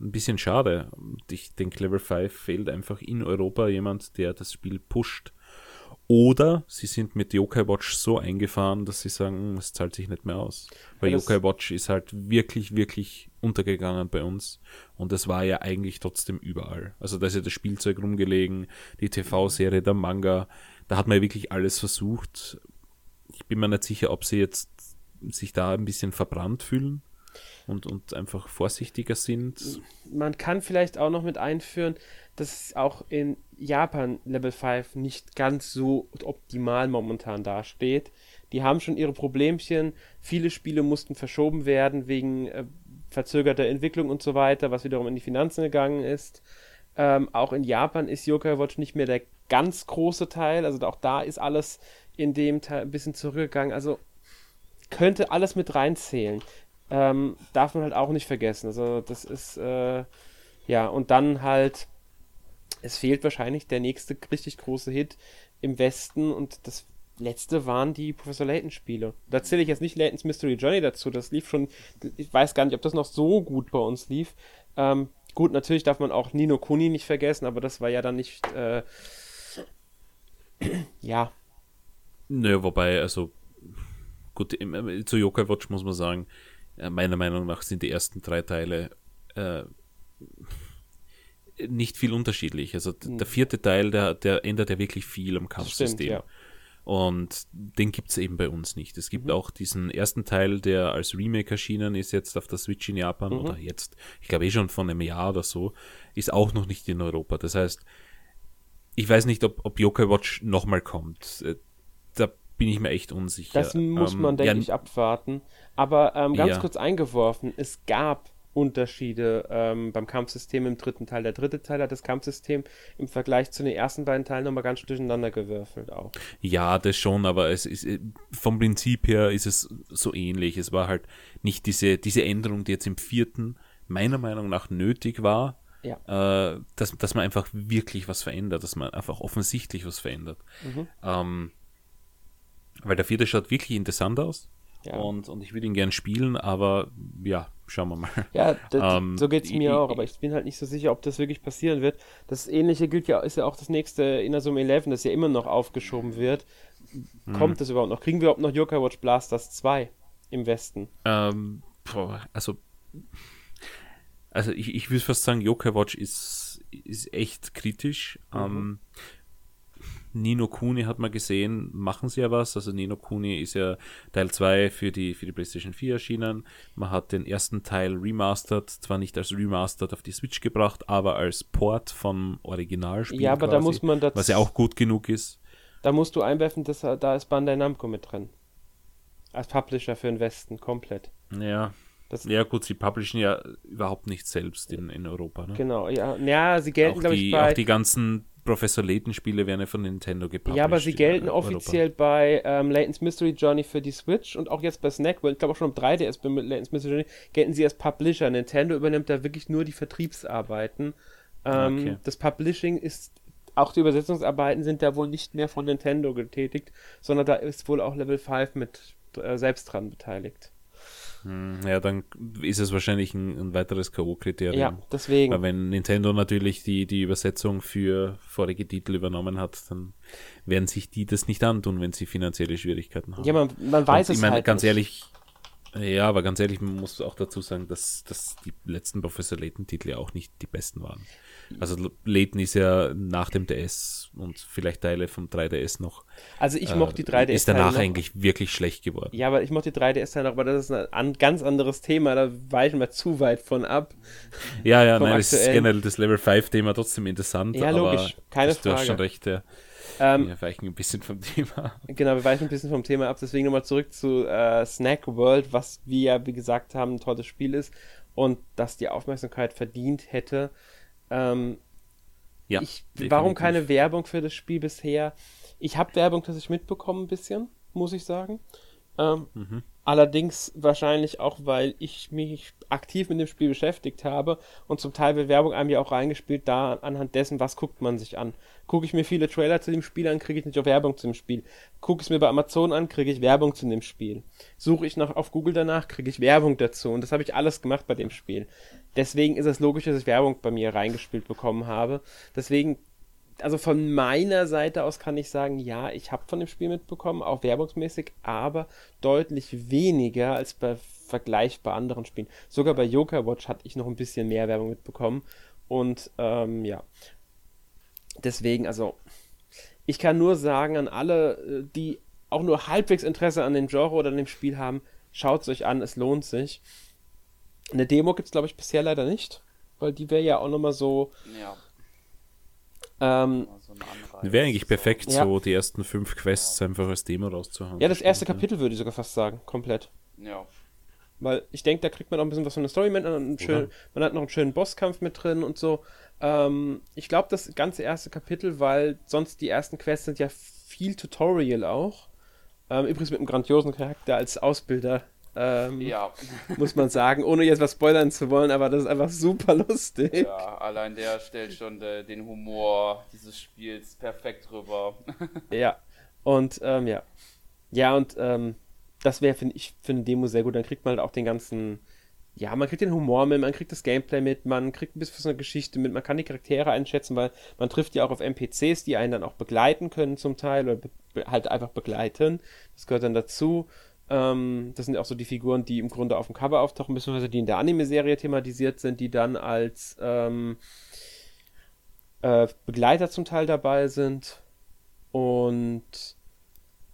ein bisschen schade. Ich denke, Level 5 fehlt einfach in Europa jemand, der das Spiel pusht. Oder sie sind mit Yokai Watch so eingefahren, dass sie sagen, "Hm, es zahlt sich nicht mehr aus. Weil Ja, das- Yokai Watch ist halt wirklich, wirklich untergegangen bei uns. Und es war ja eigentlich trotzdem überall. Also da ist ja das Spielzeug rumgelegen, die TV-Serie, der Manga. Da hat man ja wirklich alles versucht. Ich bin mir nicht sicher, ob sie jetzt sich da ein bisschen verbrannt fühlen und, und einfach vorsichtiger sind. man kann vielleicht auch noch mit einführen, dass auch in Japan Level 5 nicht ganz so optimal momentan dasteht. Die haben schon ihre Problemchen. Viele Spiele mussten verschoben werden wegen äh, verzögerter Entwicklung und so weiter, was wiederum in die Finanzen gegangen ist. Ähm, auch in Japan ist Yokai Watch nicht mehr der ganz große Teil. Also auch da ist alles in dem Teil ein bisschen zurückgegangen. Also könnte alles mit reinzählen. Ähm, darf man halt auch nicht vergessen. Also das ist, äh, ja, und dann halt, es fehlt wahrscheinlich der nächste richtig große Hit im Westen und das letzte waren die Professor Layton Spiele. Da zähle ich jetzt nicht Layton's Mystery Journey dazu, das lief schon, ich weiß gar nicht, ob das noch so gut bei uns lief. Ähm, gut, natürlich darf man auch Nino Kuni nicht vergessen, aber das war ja dann nicht, äh, ja, Naja, wobei, also gut, zu Yokai Watch muss man sagen, meiner Meinung nach sind die ersten drei Teile äh, nicht viel unterschiedlich. Also mhm. der vierte Teil, der, der ändert ja wirklich viel am Kampfsystem. Ja. Und den gibt es eben bei uns nicht. Es gibt mhm. auch diesen ersten Teil, der als Remake erschienen ist, jetzt auf der Switch in Japan mhm. oder jetzt, ich glaube eh schon von einem Jahr oder so, ist auch noch nicht in Europa. Das heißt, ich weiß nicht, ob, ob Yokai Watch nochmal kommt. Bin ich mir echt unsicher. Das muss ähm, man, denke ja, ich, abwarten. Aber ähm, ganz ja. kurz eingeworfen, es gab Unterschiede ähm, beim Kampfsystem im dritten Teil. Der dritte Teil hat das Kampfsystem im Vergleich zu den ersten beiden Teilen nochmal ganz durcheinander gewürfelt auch. Ja, das schon, aber es ist äh, vom Prinzip her ist es so ähnlich. Es war halt nicht diese, diese Änderung, die jetzt im vierten meiner Meinung nach nötig war, ja. äh, dass, dass man einfach wirklich was verändert, dass man einfach offensichtlich was verändert. Mhm. Ähm, weil der vierte schaut wirklich interessant aus. Ja. Und, und ich würde ihn gern spielen, aber ja, schauen wir mal. Ja, das, ähm, so geht es mir ich, auch, aber ich bin halt nicht so sicher, ob das wirklich passieren wird. Das ähnliche gilt ja, ist ja auch das nächste Inazuma 11, das ja immer noch aufgeschoben wird. Kommt mhm. das überhaupt noch? Kriegen wir überhaupt noch Yokai Watch Blasters 2 im Westen? Ähm, boah, also also ich, ich würde fast sagen, Yokai Watch ist, ist echt kritisch. Mhm. Ähm, Nino Kuni hat man gesehen, machen sie ja was. Also Nino Kuni ist ja Teil 2 für die, für die PlayStation 4 erschienen. Man hat den ersten Teil remastered, zwar nicht als remastered auf die Switch gebracht, aber als Port vom Originalspiel. Ja, aber quasi, da muss man das. Was ja auch gut genug ist. Da musst du einwerfen, dass da ist Bandai Namco mit drin. Als Publisher für den Westen, komplett. Ja, das ja, gut, sie publishen ja überhaupt nicht selbst in, in Europa. Ne? Genau, ja. Ja, sie gelten, glaube ich, bei. Auch die ganzen Professor Layton-Spiele werden ja von Nintendo gepublished. Ja, aber sie gelten offiziell Europa. bei ähm, Layton's Mystery Journey für die Switch und auch jetzt bei Snack ich glaube auch schon um 3DS bei Layton's Mystery Journey, gelten sie als Publisher. Nintendo übernimmt da wirklich nur die Vertriebsarbeiten. Ähm, okay. Das Publishing ist auch die Übersetzungsarbeiten sind da wohl nicht mehr von Nintendo getätigt, sondern da ist wohl auch Level 5 mit äh, selbst dran beteiligt. Hm, ja, dann ist es wahrscheinlich ein, ein weiteres K.O.-Kriterium. Ja, deswegen. Weil wenn Nintendo natürlich die, die Übersetzung für vorige Titel übernommen hat, dann werden sich die das nicht antun, wenn sie finanzielle Schwierigkeiten haben. Ja, man, man weiß Und es ich meine, halt ganz nicht. ehrlich, ja, aber ganz ehrlich, man muss auch dazu sagen, dass, dass die letzten Professor Layton-Titel ja auch nicht die besten waren. Also Layton ist ja nach dem DS und vielleicht Teile vom 3DS noch. Also ich mochte die 3DS. Ist danach eigentlich wirklich schlecht geworden. Ja, aber ich mochte die 3DS Teile noch, aber das ist ein ganz anderes Thema, da weichen wir zu weit von ab. Ja, ja, nein, es ist generell das Level 5 Thema trotzdem interessant. Ja, logisch, keine Frage. Du hast schon recht, ja. Ähm, wir weichen ein bisschen vom Thema. Genau, wir weichen ein bisschen vom Thema ab. Deswegen nochmal zurück zu äh, Snack World, was wir ja, wie gesagt haben, ein tolles Spiel ist und das die Aufmerksamkeit verdient hätte. Ähm, ja, ich, warum keine Werbung für das Spiel bisher? Ich habe Werbung tatsächlich mitbekommen, ein bisschen, muss ich sagen. Ähm, mhm. Allerdings wahrscheinlich auch, weil ich mich aktiv mit dem Spiel beschäftigt habe und zum Teil wird Werbung einem ja auch reingespielt, da anhand dessen, was guckt man sich an. Gucke ich mir viele Trailer zu dem Spiel an, kriege ich nicht auch Werbung zu dem Spiel. Gucke ich es mir bei Amazon an, kriege ich Werbung zu dem Spiel. Suche ich noch auf Google danach, kriege ich Werbung dazu und das habe ich alles gemacht bei dem Spiel. Deswegen ist es logisch, dass ich Werbung bei mir reingespielt bekommen habe. Deswegen also von meiner Seite aus kann ich sagen, ja, ich habe von dem Spiel mitbekommen, auch werbungsmäßig, aber deutlich weniger als bei vergleichbar anderen Spielen. Sogar bei Yoga Watch hatte ich noch ein bisschen mehr Werbung mitbekommen. Und ähm, ja, deswegen, also ich kann nur sagen an alle, äh, die auch nur halbwegs Interesse an dem Genre oder an dem Spiel haben, schaut es euch an, es lohnt sich. Eine Demo gibt es, glaube ich, bisher leider nicht, weil die wäre ja auch nochmal so. Ja ähm, Wäre eigentlich perfekt, ja. so die ersten fünf Quests einfach als Demo rauszuhauen. Ja, das erste Kapitel würde ich sogar fast sagen, komplett. Ja. Weil ich denke, da kriegt man auch ein bisschen was von der Story mit. Man, schön, man hat noch einen schönen Bosskampf mit drin und so. Ähm, ich glaube, das ganze erste Kapitel, weil sonst die ersten Quests sind ja viel Tutorial auch. Ähm, übrigens mit einem grandiosen Charakter als Ausbilder ähm, ja. Muss man sagen, ohne jetzt was spoilern zu wollen, aber das ist einfach super lustig. Ja, allein der stellt schon de, den Humor dieses Spiels perfekt rüber. ja, und ähm, ja. Ja, und ähm, das wäre, finde ich, für eine Demo sehr gut. Dann kriegt man halt auch den ganzen. Ja, man kriegt den Humor mit, man kriegt das Gameplay mit, man kriegt ein bisschen von der Geschichte mit, man kann die Charaktere einschätzen, weil man trifft ja auch auf NPCs, die einen dann auch begleiten können zum Teil oder halt einfach begleiten. Das gehört dann dazu. Ähm, das sind auch so die Figuren, die im Grunde auf dem Cover auftauchen, beziehungsweise die in der Anime-Serie thematisiert sind, die dann als ähm, äh, Begleiter zum Teil dabei sind. Und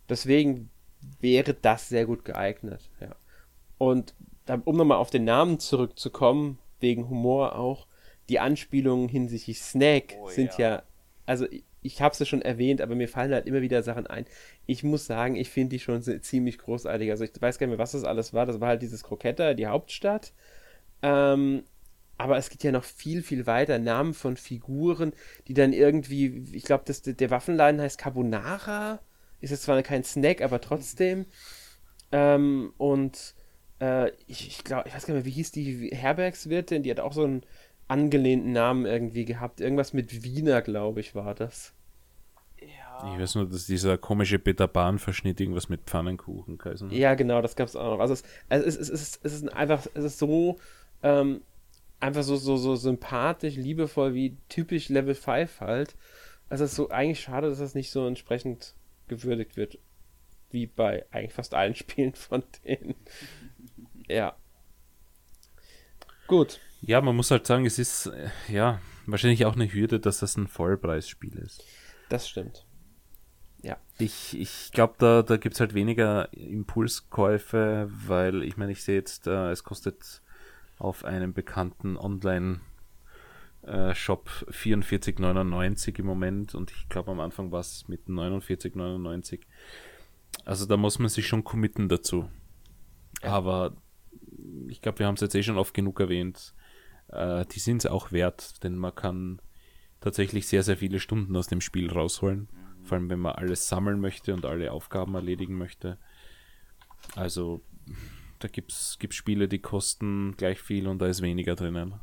deswegen wäre das sehr gut geeignet. Ja. Und um nochmal auf den Namen zurückzukommen, wegen Humor auch, die Anspielungen hinsichtlich Snack oh, sind ja, ja also ich habe es ja schon erwähnt, aber mir fallen halt immer wieder Sachen ein. Ich muss sagen, ich finde die schon ziemlich großartig. Also ich weiß gar nicht mehr, was das alles war. Das war halt dieses Kroketta, die Hauptstadt. Ähm, aber es geht ja noch viel, viel weiter. Namen von Figuren, die dann irgendwie, ich glaube, der Waffenladen heißt Carbonara. Ist jetzt zwar kein Snack, aber trotzdem. Ähm, und äh, ich, ich glaube, ich weiß gar nicht mehr, wie hieß die Herbergswirtin? Die hat auch so einen angelehnten Namen irgendwie gehabt. Irgendwas mit Wiener, glaube ich, war das. Ja. Ich weiß nur, dass dieser komische Peter Bahn-Verschnitt irgendwas mit Pfannenkuchen geheißen Ja, genau, das gab es auch noch. Also es, also es, es, es, es ist einfach, es ist so, ähm, einfach so, so, so sympathisch, liebevoll wie typisch Level 5 halt. Also es ist so eigentlich schade, dass das nicht so entsprechend gewürdigt wird. Wie bei eigentlich fast allen Spielen von denen. ja. Gut. Ja, man muss halt sagen, es ist äh, ja wahrscheinlich auch eine Hürde, dass das ein Vollpreisspiel ist. Das stimmt. Ja. Ich, ich glaube, da, da gibt es halt weniger Impulskäufe, weil ich meine, ich sehe jetzt, äh, es kostet auf einem bekannten Online- äh, Shop 44,99 im Moment und ich glaube am Anfang war es mit 49,99. Also da muss man sich schon committen dazu. Ja. Aber ich glaube, wir haben es jetzt eh schon oft genug erwähnt äh, die sind es auch wert, denn man kann tatsächlich sehr, sehr viele Stunden aus dem Spiel rausholen. Mhm. Vor allem, wenn man alles sammeln möchte und alle Aufgaben erledigen möchte. Also, da gibt es Spiele, die kosten gleich viel und da ist weniger drinnen.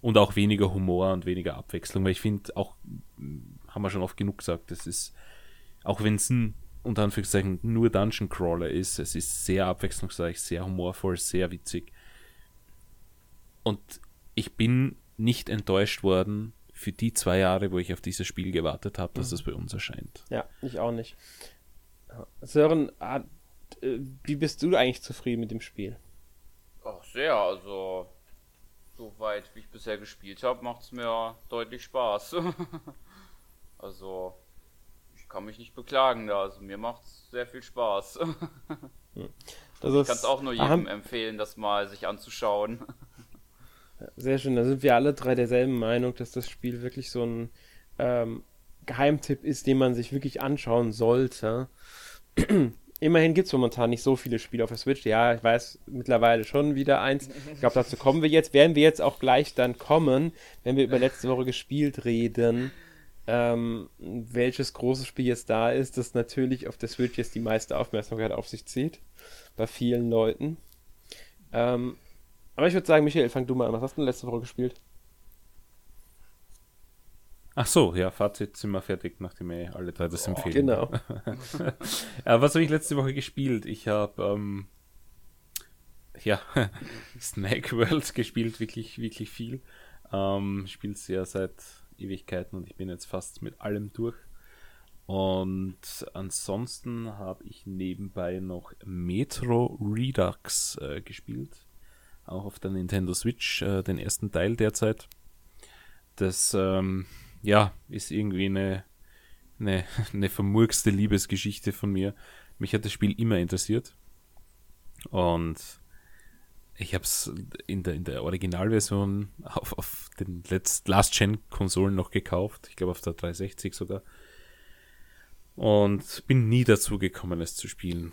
Und auch weniger Humor und weniger Abwechslung, weil ich finde, auch, haben wir schon oft genug gesagt, das ist, auch wenn es ein unter Anführungszeichen nur Dungeon Crawler ist, es ist sehr abwechslungsreich, sehr humorvoll, sehr witzig. Und ich bin nicht enttäuscht worden für die zwei Jahre, wo ich auf dieses Spiel gewartet habe, dass mhm. es bei uns erscheint. Ja, ich auch nicht. Sören, äh, wie bist du eigentlich zufrieden mit dem Spiel? Ach, sehr, also soweit wie ich bisher gespielt habe, macht es mir deutlich Spaß. also ich kann mich nicht beklagen da, also mir macht es sehr viel Spaß. Hm. Also ich kann es auch nur jedem empfehlen, das mal sich anzuschauen. Sehr schön, da sind wir alle drei derselben Meinung, dass das Spiel wirklich so ein ähm, Geheimtipp ist, den man sich wirklich anschauen sollte. Immerhin gibt es momentan nicht so viele Spiele auf der Switch. Ja, ich weiß mittlerweile schon wieder eins. Ich glaube, dazu kommen wir jetzt. Werden wir jetzt auch gleich dann kommen, wenn wir über letzte Woche gespielt reden. Ähm, welches großes Spiel jetzt da ist, das natürlich auf der Switch jetzt die meiste Aufmerksamkeit auf sich zieht. Bei vielen Leuten. Ähm, aber ich würde sagen, Michael, fang du mal an. Was hast du denn letzte Woche gespielt? Ach so, ja, Fazit sind wir fertig, nachdem wir alle drei das oh, empfehlen. Genau. ja, was habe ich letzte Woche gespielt? Ich habe, ähm, ja, Snack World gespielt, wirklich, wirklich viel. Ähm, Spielt es ja seit Ewigkeiten und ich bin jetzt fast mit allem durch. Und ansonsten habe ich nebenbei noch Metro Redux äh, gespielt auch auf der Nintendo Switch, äh, den ersten Teil derzeit. Das, ähm, ja, ist irgendwie eine, eine, eine vermurkste Liebesgeschichte von mir. Mich hat das Spiel immer interessiert. Und ich habe es in der, in der Originalversion auf, auf den Last-Gen-Konsolen noch gekauft. Ich glaube auf der 360 sogar. Und bin nie dazu gekommen, es zu spielen.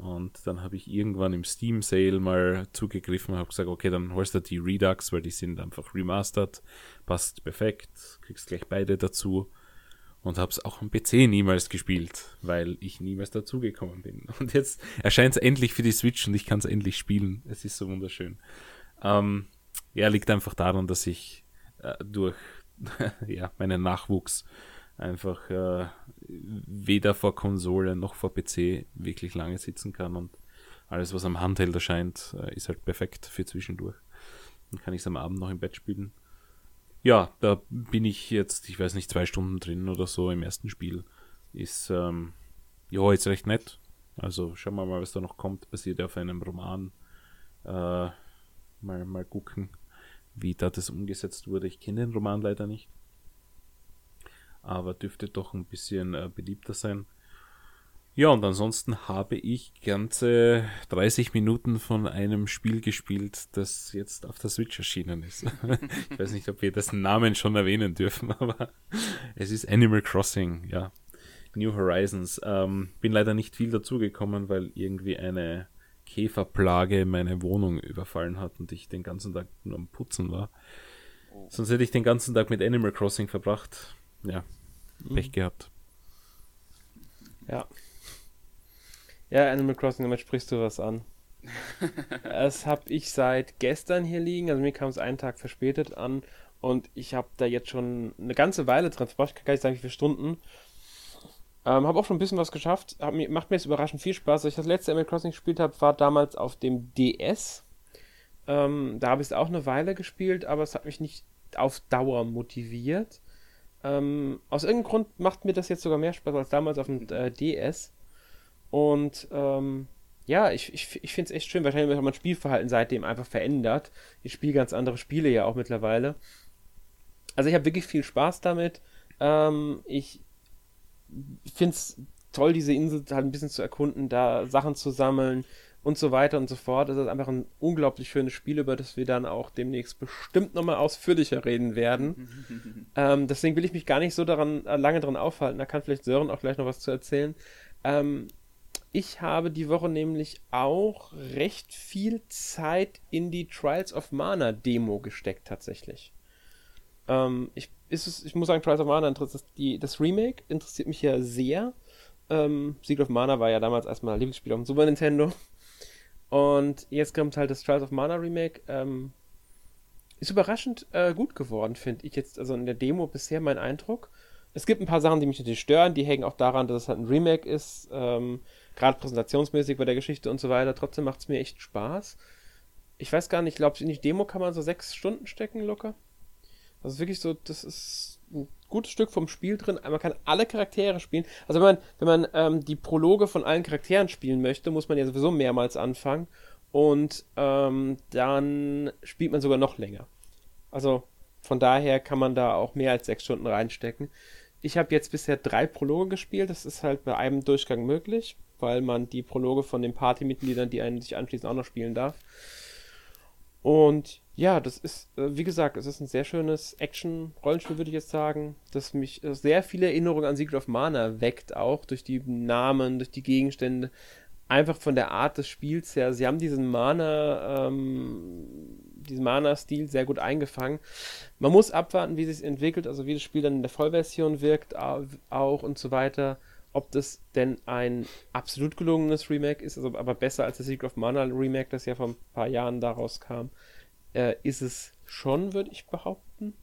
Und dann habe ich irgendwann im Steam Sale mal zugegriffen und habe gesagt, okay, dann holst du die Redux, weil die sind einfach remastered, passt perfekt, kriegst gleich beide dazu. Und habe es auch am PC niemals gespielt, weil ich niemals dazugekommen bin. Und jetzt erscheint es endlich für die Switch und ich kann es endlich spielen. Es ist so wunderschön. Ähm, ja, liegt einfach daran, dass ich äh, durch ja, meinen Nachwuchs einfach äh, weder vor Konsole noch vor PC wirklich lange sitzen kann und alles, was am Handheld erscheint, äh, ist halt perfekt für zwischendurch. Dann kann ich es am Abend noch im Bett spielen. Ja, da bin ich jetzt, ich weiß nicht, zwei Stunden drin oder so im ersten Spiel. Ist, ähm, ja, ist recht nett. Also schauen wir mal, was da noch kommt. Basiert ja auf einem Roman. Äh, mal, mal gucken, wie da das umgesetzt wurde. Ich kenne den Roman leider nicht. Aber dürfte doch ein bisschen äh, beliebter sein. Ja, und ansonsten habe ich ganze 30 Minuten von einem Spiel gespielt, das jetzt auf der Switch erschienen ist. ich weiß nicht, ob wir dessen Namen schon erwähnen dürfen, aber es ist Animal Crossing, ja. New Horizons. Ähm, bin leider nicht viel dazugekommen, weil irgendwie eine Käferplage meine Wohnung überfallen hat und ich den ganzen Tag nur am Putzen war. Oh. Sonst hätte ich den ganzen Tag mit Animal Crossing verbracht. Ja, mhm. Pech gehabt. Ja. Ja, Animal Crossing, damit sprichst du was an. das habe ich seit gestern hier liegen, also mir kam es einen Tag verspätet an und ich habe da jetzt schon eine ganze Weile dran verbracht, ich kann gar nicht sagen, wie viele Stunden. Ähm, habe auch schon ein bisschen was geschafft. Hab, macht mir jetzt überraschend viel Spaß. Als ich das letzte Animal Crossing gespielt habe, war damals auf dem DS. Ähm, da habe ich es auch eine Weile gespielt, aber es hat mich nicht auf Dauer motiviert. Ähm, aus irgendeinem Grund macht mir das jetzt sogar mehr Spaß als damals auf dem äh, DS. Und ähm, ja, ich, ich, ich finde es echt schön. Wahrscheinlich hat mein Spielverhalten seitdem einfach verändert. Ich spiele ganz andere Spiele ja auch mittlerweile. Also ich habe wirklich viel Spaß damit. Ähm, ich finde es toll, diese Insel halt ein bisschen zu erkunden, da Sachen zu sammeln und so weiter und so fort. Es ist einfach ein unglaublich schönes Spiel, über das wir dann auch demnächst bestimmt nochmal ausführlicher reden werden. ähm, deswegen will ich mich gar nicht so daran äh, lange dran aufhalten. Da kann vielleicht Sören auch gleich noch was zu erzählen. Ähm, ich habe die Woche nämlich auch recht viel Zeit in die Trials of Mana Demo gesteckt, tatsächlich. Ähm, ich es, ich muss sagen, Trials of Mana interessiert die, das Remake interessiert mich ja sehr. Ähm, Secret of Mana war ja damals erstmal Lieblingsspiel auf dem Super Nintendo. Und jetzt kommt halt das Trials of Mana Remake. Ähm, ist überraschend äh, gut geworden, finde ich jetzt, also in der Demo bisher mein Eindruck. Es gibt ein paar Sachen, die mich natürlich stören, die hängen auch daran, dass es halt ein Remake ist, ähm, gerade präsentationsmäßig bei der Geschichte und so weiter. Trotzdem macht es mir echt Spaß. Ich weiß gar nicht, ich glaube, in die Demo kann man so sechs Stunden stecken locker. Das ist wirklich so, das ist ein gutes Stück vom Spiel drin. Man kann alle Charaktere spielen. Also wenn man, wenn man ähm, die Prologe von allen Charakteren spielen möchte, muss man ja sowieso mehrmals anfangen. Und ähm, dann spielt man sogar noch länger. Also von daher kann man da auch mehr als sechs Stunden reinstecken. Ich habe jetzt bisher drei Prologe gespielt. Das ist halt bei einem Durchgang möglich, weil man die Prologe von den Partymitgliedern, die einen sich anschließen, auch noch spielen darf. Und ja, das ist, äh, wie gesagt, es ist ein sehr schönes Action-Rollenspiel, würde ich jetzt sagen, das mich äh, sehr viele Erinnerungen an Secret of Mana weckt, auch durch die Namen, durch die Gegenstände, einfach von der Art des Spiels her. Sie haben diesen Mana, ähm, diesen Mana-Stil sehr gut eingefangen. Man muss abwarten, wie sich entwickelt, also wie das Spiel dann in der Vollversion wirkt, auch und so weiter. Ob das denn ein absolut gelungenes Remake ist, also aber besser als das Secret of Mana Remake, das ja vor ein paar Jahren daraus kam äh, ist es schon, würde ich behaupten.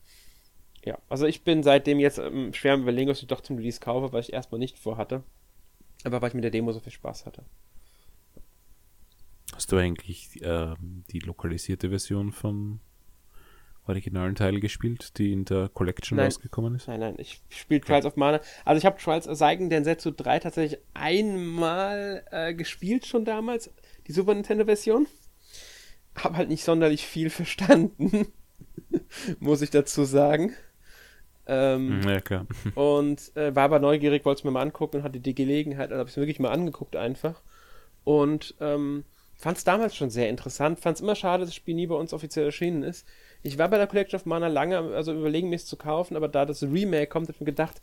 Ja, also ich bin seitdem jetzt ähm, schwer am überlegen, ob ich doch zum Release kaufe, weil ich erstmal nicht vorhatte. Aber weil ich mit der Demo so viel Spaß hatte. Hast du eigentlich äh, die lokalisierte Version vom originalen Teil gespielt, die in der Collection nein, rausgekommen ist? Nein, nein, ich spiele Trials of Mana. Also ich habe Trials Seigen Densetsu 3 tatsächlich einmal äh, gespielt schon damals, die Super Nintendo Version habe halt nicht sonderlich viel verstanden, muss ich dazu sagen. Ähm, ja, klar. und äh, war aber neugierig, wollte es mir mal angucken und hatte die Gelegenheit, also habe ich es wirklich mal angeguckt einfach. Und ähm, fand es damals schon sehr interessant. Fand es immer schade, dass das Spiel nie bei uns offiziell erschienen ist. Ich war bei der Collection of Mana lange, also überlegen, mir es zu kaufen, aber da das Remake kommt, habe ich mir gedacht,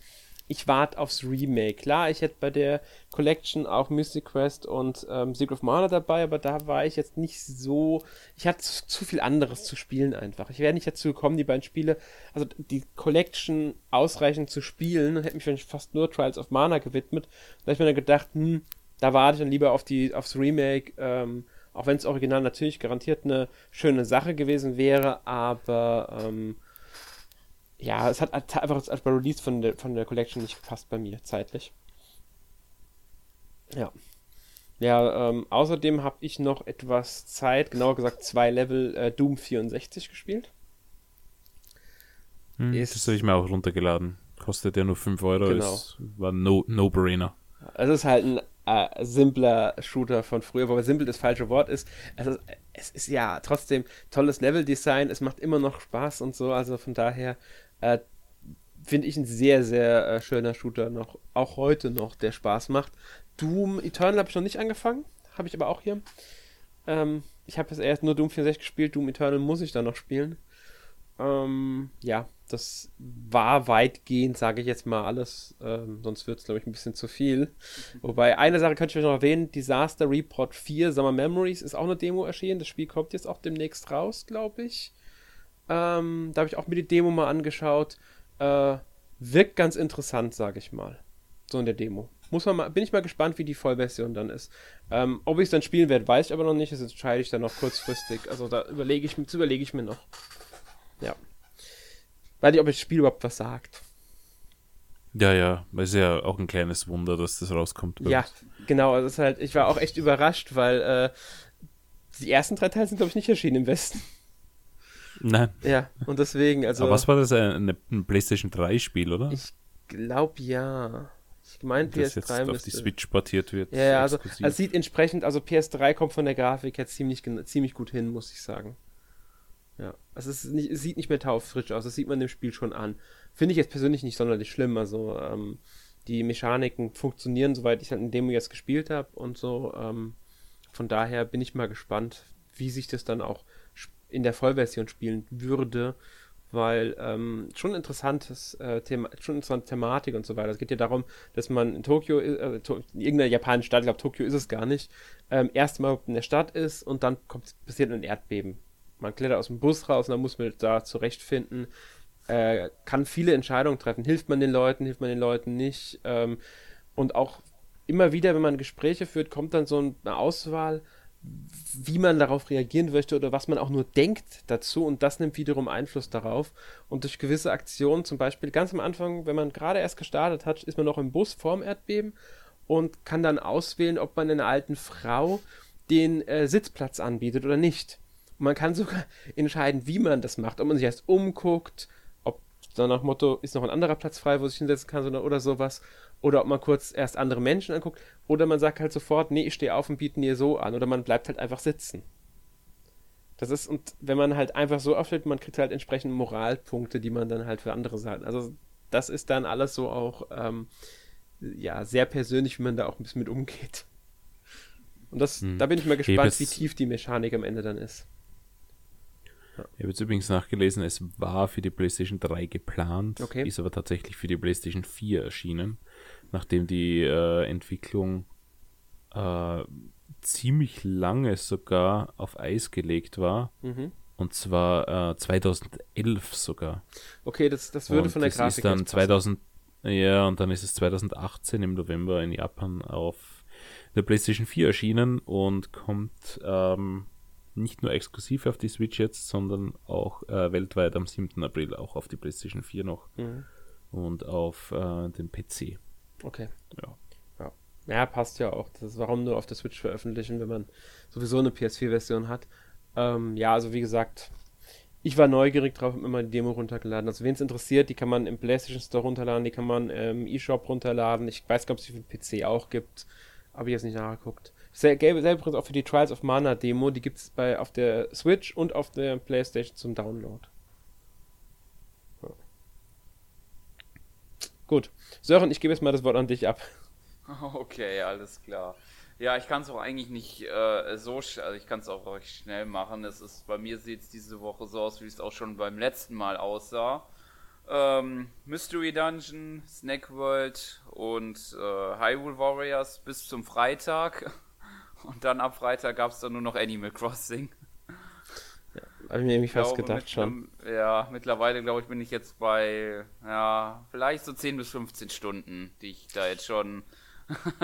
ich warte aufs Remake. Klar, ich hätte bei der Collection auch Mystic Quest und ähm, Secret of Mana dabei, aber da war ich jetzt nicht so. Ich hatte zu, zu, viel anderes zu spielen einfach. Ich wäre nicht dazu gekommen, die beiden Spiele, also die Collection ausreichend zu spielen und hätte mich fast nur Trials of Mana gewidmet. Da habe ich mir dann gedacht, hm, da warte ich dann lieber auf die, aufs Remake. Ähm, auch wenn es original natürlich garantiert eine schöne Sache gewesen wäre, aber ähm, ja, es hat einfach als Release von der, von der Collection nicht gepasst bei mir, zeitlich. Ja. Ja, ähm, außerdem habe ich noch etwas Zeit, genauer gesagt zwei Level äh, Doom 64 gespielt. Hm, ist, das habe ich mir auch runtergeladen. Kostet ja nur 5 Euro, genau. ist, war no-brainer. No es ist halt ein äh, simpler Shooter von früher, wobei simpel das falsche Wort ist. Also, es ist ja trotzdem tolles Leveldesign, es macht immer noch Spaß und so, also von daher äh, finde ich ein sehr, sehr äh, schöner Shooter noch, auch heute noch, der Spaß macht. Doom Eternal habe ich noch nicht angefangen, habe ich aber auch hier. Ähm, ich habe jetzt erst nur Doom 64 gespielt, Doom Eternal muss ich dann noch spielen. Ähm, ja, das war weitgehend, sage ich jetzt mal, alles. Ähm, sonst wird es, glaube ich, ein bisschen zu viel. Wobei, eine Sache könnte ich noch erwähnen: Disaster Report 4 Summer Memories ist auch eine Demo erschienen. Das Spiel kommt jetzt auch demnächst raus, glaube ich. Ähm, da habe ich auch mir die Demo mal angeschaut. Äh, wirkt ganz interessant, sage ich mal. So in der Demo. Muss man mal, bin ich mal gespannt, wie die Vollversion dann ist. Ähm, ob ich es dann spielen werde, weiß ich aber noch nicht. Das entscheide ich dann noch kurzfristig. Also da überlege ich, das überlege ich mir noch. Ja. Weiß nicht, ob das Spiel überhaupt was sagt. Ja, ja, es ist ja auch ein kleines Wunder, dass das rauskommt. Ja, genau. Also ist halt, ich war auch echt überrascht, weil äh, die ersten drei Teile sind, glaube ich, nicht erschienen im Westen. Nein. Ja, und deswegen, also. Aber was war das? Ein, ein PlayStation 3-Spiel, oder? Ich glaube ja. Ich meine, PS3 das jetzt auf die Switch portiert wird. Ja, ja also, also sieht entsprechend, also PS3 kommt von der Grafik jetzt ziemlich, ziemlich gut hin, muss ich sagen. Ja, also es, nicht, es, sieht nicht mehr taufrisch aus, das sieht man dem Spiel schon an. Finde ich jetzt persönlich nicht sonderlich schlimm, also ähm, die Mechaniken funktionieren, soweit ich halt in Demo jetzt gespielt habe und so. Ähm, von daher bin ich mal gespannt, wie sich das dann auch in der Vollversion spielen würde, weil ähm, schon interessantes äh, Thema, schon interessante Thematik und so weiter. Es geht ja darum, dass man in Tokio, äh, to in irgendeiner japanischen Stadt, ich glaube Tokio ist es gar nicht, ähm, erstmal in der Stadt ist und dann kommt, passiert ein Erdbeben man klettert aus dem Bus raus und dann muss man da zurechtfinden, äh, kann viele Entscheidungen treffen. Hilft man den Leuten, hilft man den Leuten nicht? Ähm, und auch immer wieder, wenn man Gespräche führt, kommt dann so eine Auswahl, wie man darauf reagieren möchte oder was man auch nur denkt dazu und das nimmt wiederum Einfluss darauf. Und durch gewisse Aktionen, zum Beispiel ganz am Anfang, wenn man gerade erst gestartet hat, ist man noch im Bus vorm Erdbeben und kann dann auswählen, ob man einer alten Frau den äh, Sitzplatz anbietet oder nicht. Und man kann sogar entscheiden, wie man das macht. Ob man sich erst umguckt, ob dann nach Motto, ist noch ein anderer Platz frei, wo ich hinsetzen kann oder sowas. Oder ob man kurz erst andere Menschen anguckt. Oder man sagt halt sofort, nee, ich stehe auf und biete dir so an. Oder man bleibt halt einfach sitzen. Das ist, und wenn man halt einfach so aufstellt, man kriegt halt entsprechend Moralpunkte, die man dann halt für andere sagt. Also das ist dann alles so auch, ähm, ja, sehr persönlich, wie man da auch ein bisschen mit umgeht. Und das, hm. da bin ich mal gespannt, wie tief die Mechanik am Ende dann ist. Ich habe jetzt übrigens nachgelesen, es war für die PlayStation 3 geplant, okay. ist aber tatsächlich für die PlayStation 4 erschienen, nachdem die äh, Entwicklung äh, ziemlich lange sogar auf Eis gelegt war. Mhm. Und zwar äh, 2011 sogar. Okay, das, das würde und von der das Grafik ist dann 2000, Ja, und dann ist es 2018 im November in Japan auf der PlayStation 4 erschienen und kommt ähm, nicht nur exklusiv auf die Switch jetzt, sondern auch äh, weltweit am 7. April auch auf die PlayStation 4 noch mhm. und auf äh, den PC. Okay. Ja. ja. Ja, passt ja auch. Das ist, warum nur auf der Switch veröffentlichen, wenn man sowieso eine PS4-Version hat. Ähm, ja, also wie gesagt, ich war neugierig drauf, habe immer die Demo runtergeladen. Also wen es interessiert, die kann man im PlayStation Store runterladen, die kann man im eShop runterladen. Ich weiß gar nicht, ob es die für PC auch gibt. Habe ich jetzt nicht nachgeguckt. Selbe übrigens auch für die Trials of Mana Demo. Die gibt es auf der Switch und auf der PlayStation zum Download. Gut. Sören, ich gebe jetzt mal das Wort an dich ab. Okay, alles klar. Ja, ich kann es auch eigentlich nicht äh, so, also ich kann es auch recht schnell machen. Es ist bei mir sieht es diese Woche so aus, wie es auch schon beim letzten Mal aussah. Ähm, Mystery Dungeon, Snack World und äh, Hyrule Warriors bis zum Freitag. Und dann ab Freitag gab es dann nur noch Animal Crossing. Ja, habe ich mir irgendwie fast gedacht schon. Ja, mittlerweile glaube ich bin ich jetzt bei, ja, vielleicht so 10 bis 15 Stunden, die ich da jetzt schon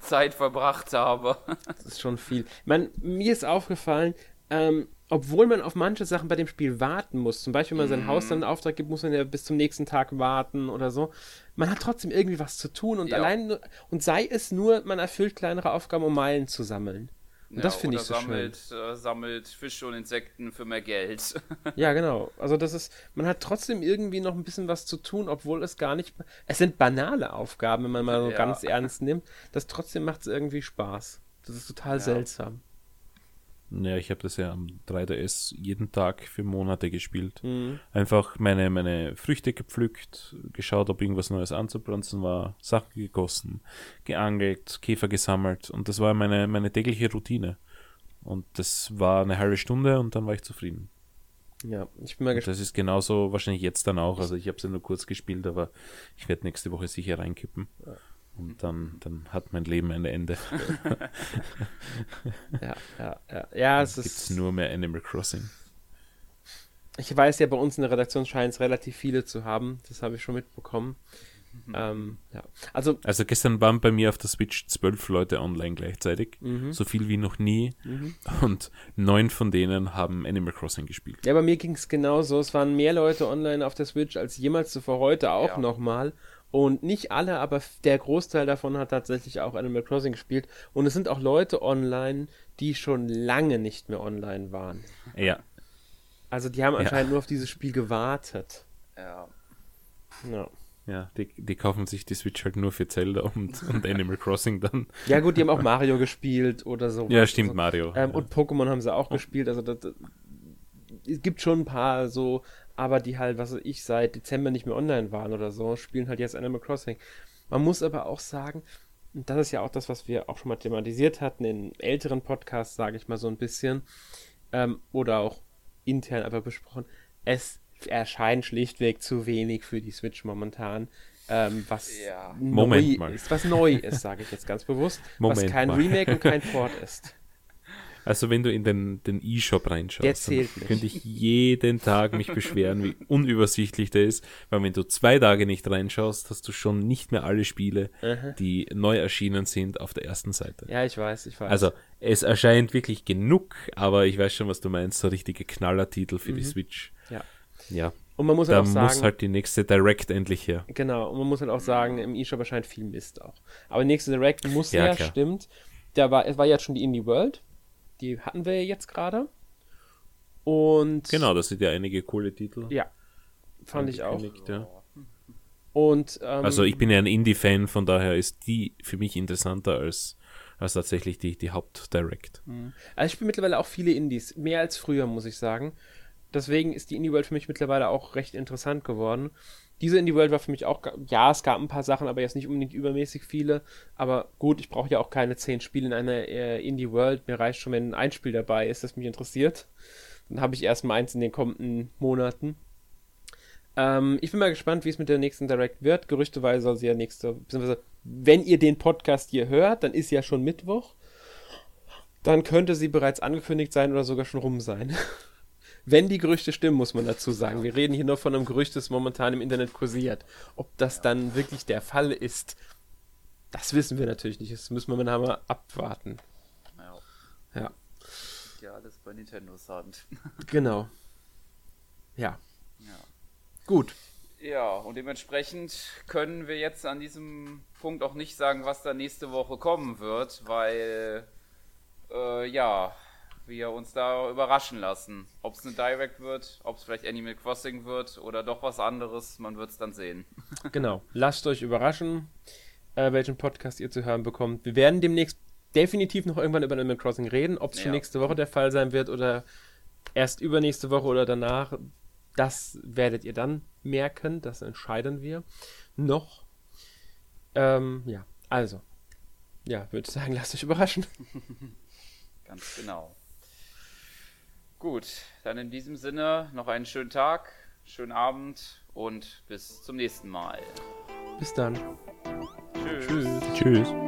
Zeit verbracht habe. Das ist schon viel. Ich meine, mir ist aufgefallen, ähm, obwohl man auf manche Sachen bei dem Spiel warten muss, zum Beispiel, wenn man sein. Haus dann in Auftrag gibt, muss man ja bis zum nächsten Tag warten oder so. Man hat trotzdem irgendwie was zu tun und ja. allein und sei es nur, man erfüllt kleinere Aufgaben, um Meilen zu sammeln. Und ja, das finde ich so sammelt, schön. Äh, sammelt Fische und Insekten für mehr Geld. ja, genau. Also das ist, man hat trotzdem irgendwie noch ein bisschen was zu tun, obwohl es gar nicht, es sind banale Aufgaben, wenn man mal so ja. ganz ernst nimmt. Das trotzdem macht es irgendwie Spaß. Das ist total seltsam. Ja, ich habe das ja am 3DS jeden Tag für Monate gespielt. Mhm. Einfach meine, meine Früchte gepflückt, geschaut, ob irgendwas Neues anzupflanzen war, Sachen gegossen, geangelt, Käfer gesammelt und das war meine, meine tägliche Routine. Und das war eine halbe Stunde und dann war ich zufrieden. Ja, ich bin mal gespannt. Das ist genauso wahrscheinlich jetzt dann auch. Also ich habe es ja nur kurz gespielt, aber ich werde nächste Woche sicher reinkippen. Und dann, dann hat mein Leben ein Ende. ja, ja, ja. Ja, es ist. nur mehr Animal Crossing. Ich weiß ja, bei uns in der Redaktion scheint es relativ viele zu haben. Das habe ich schon mitbekommen. Mhm. Ähm, ja. also, also gestern waren bei mir auf der Switch zwölf Leute online gleichzeitig. Mhm. So viel wie noch nie. Mhm. Und neun von denen haben Animal Crossing gespielt. Ja, bei mir ging es genauso. Es waren mehr Leute online auf der Switch als jemals zuvor heute auch ja. nochmal. Und nicht alle, aber der Großteil davon hat tatsächlich auch Animal Crossing gespielt. Und es sind auch Leute online, die schon lange nicht mehr online waren. Ja. Also die haben anscheinend ja. nur auf dieses Spiel gewartet. Ja. Ja. Ja, die, die kaufen sich die Switch halt nur für Zelda und, und Animal Crossing dann. Ja gut, die haben auch Mario gespielt oder so. Ja, stimmt, also, Mario. Ähm, ja. Und Pokémon haben sie auch oh. gespielt. Also das, das, es gibt schon ein paar so aber die halt, was weiß ich, seit Dezember nicht mehr online waren oder so, spielen halt jetzt Animal Crossing. Man muss aber auch sagen, und das ist ja auch das, was wir auch schon mal thematisiert hatten in älteren Podcasts, sage ich mal so ein bisschen, ähm, oder auch intern aber besprochen, es erscheint schlichtweg zu wenig für die Switch momentan. Ähm, was ja. neu mal. ist, was neu ist, sage ich jetzt ganz bewusst, Moment was kein mal. Remake und kein Port ist. Also wenn du in den, den E-Shop reinschaust, könnte ich jeden Tag mich beschweren, wie unübersichtlich der ist, weil wenn du zwei Tage nicht reinschaust, hast du schon nicht mehr alle Spiele, Aha. die neu erschienen sind, auf der ersten Seite. Ja, ich weiß, ich weiß. Also es erscheint wirklich genug, aber ich weiß schon, was du meinst, so richtige Knallertitel für mhm. die Switch. Ja. Ja. Und man muss halt da auch sagen, muss halt die nächste Direct endlich her. Genau, und man muss halt auch sagen, im E-Shop erscheint viel Mist auch. Aber die nächste Direct muss ja, ja stimmt. Da war, es war jetzt schon die Indie World. Die hatten wir jetzt gerade. Und. Genau, das sind ja einige coole Titel. Ja. Fand ich auch. Ja. Und, ähm, also ich bin ja ein Indie-Fan, von daher ist die für mich interessanter als, als tatsächlich die, die Haupt-Direct. Mhm. Also ich spiele mittlerweile auch viele Indies, mehr als früher, muss ich sagen. Deswegen ist die Indie-World für mich mittlerweile auch recht interessant geworden. Diese Indie World war für mich auch, ja, es gab ein paar Sachen, aber jetzt nicht unbedingt übermäßig viele. Aber gut, ich brauche ja auch keine zehn Spiele in einer äh, Indie World. Mir reicht schon, wenn ein Spiel dabei ist, das mich interessiert. Dann habe ich erstmal eins in den kommenden Monaten. Ähm, ich bin mal gespannt, wie es mit der nächsten Direct wird. Gerüchteweise soll sie ja nächste, beziehungsweise wenn ihr den Podcast hier hört, dann ist ja schon Mittwoch. Dann könnte sie bereits angekündigt sein oder sogar schon rum sein. Wenn die Gerüchte stimmen, muss man dazu sagen. Wir reden hier nur von einem Gerücht, das momentan im Internet kursiert. Ob das dann wirklich der Fall ist, das wissen wir natürlich nicht. Das müssen wir mal abwarten. Ja. Ja. Ja, alles bei Nintendos Hand. Genau. Ja. Ja. Gut. Ja, und dementsprechend können wir jetzt an diesem Punkt auch nicht sagen, was da nächste Woche kommen wird, weil äh, ja, wir uns da überraschen lassen. Ob es eine Direct wird, ob es vielleicht Animal Crossing wird oder doch was anderes, man wird es dann sehen. genau, lasst euch überraschen, äh, welchen Podcast ihr zu hören bekommt. Wir werden demnächst definitiv noch irgendwann über Animal Crossing reden, ob es ja. schon nächste Woche der Fall sein wird oder erst übernächste Woche oder danach. Das werdet ihr dann merken, das entscheiden wir noch. Ähm, ja, also, ja, würde ich sagen, lasst euch überraschen. Ganz genau. Gut, dann in diesem Sinne noch einen schönen Tag, schönen Abend und bis zum nächsten Mal. Bis dann. Tschüss. Tschüss. Tschüss.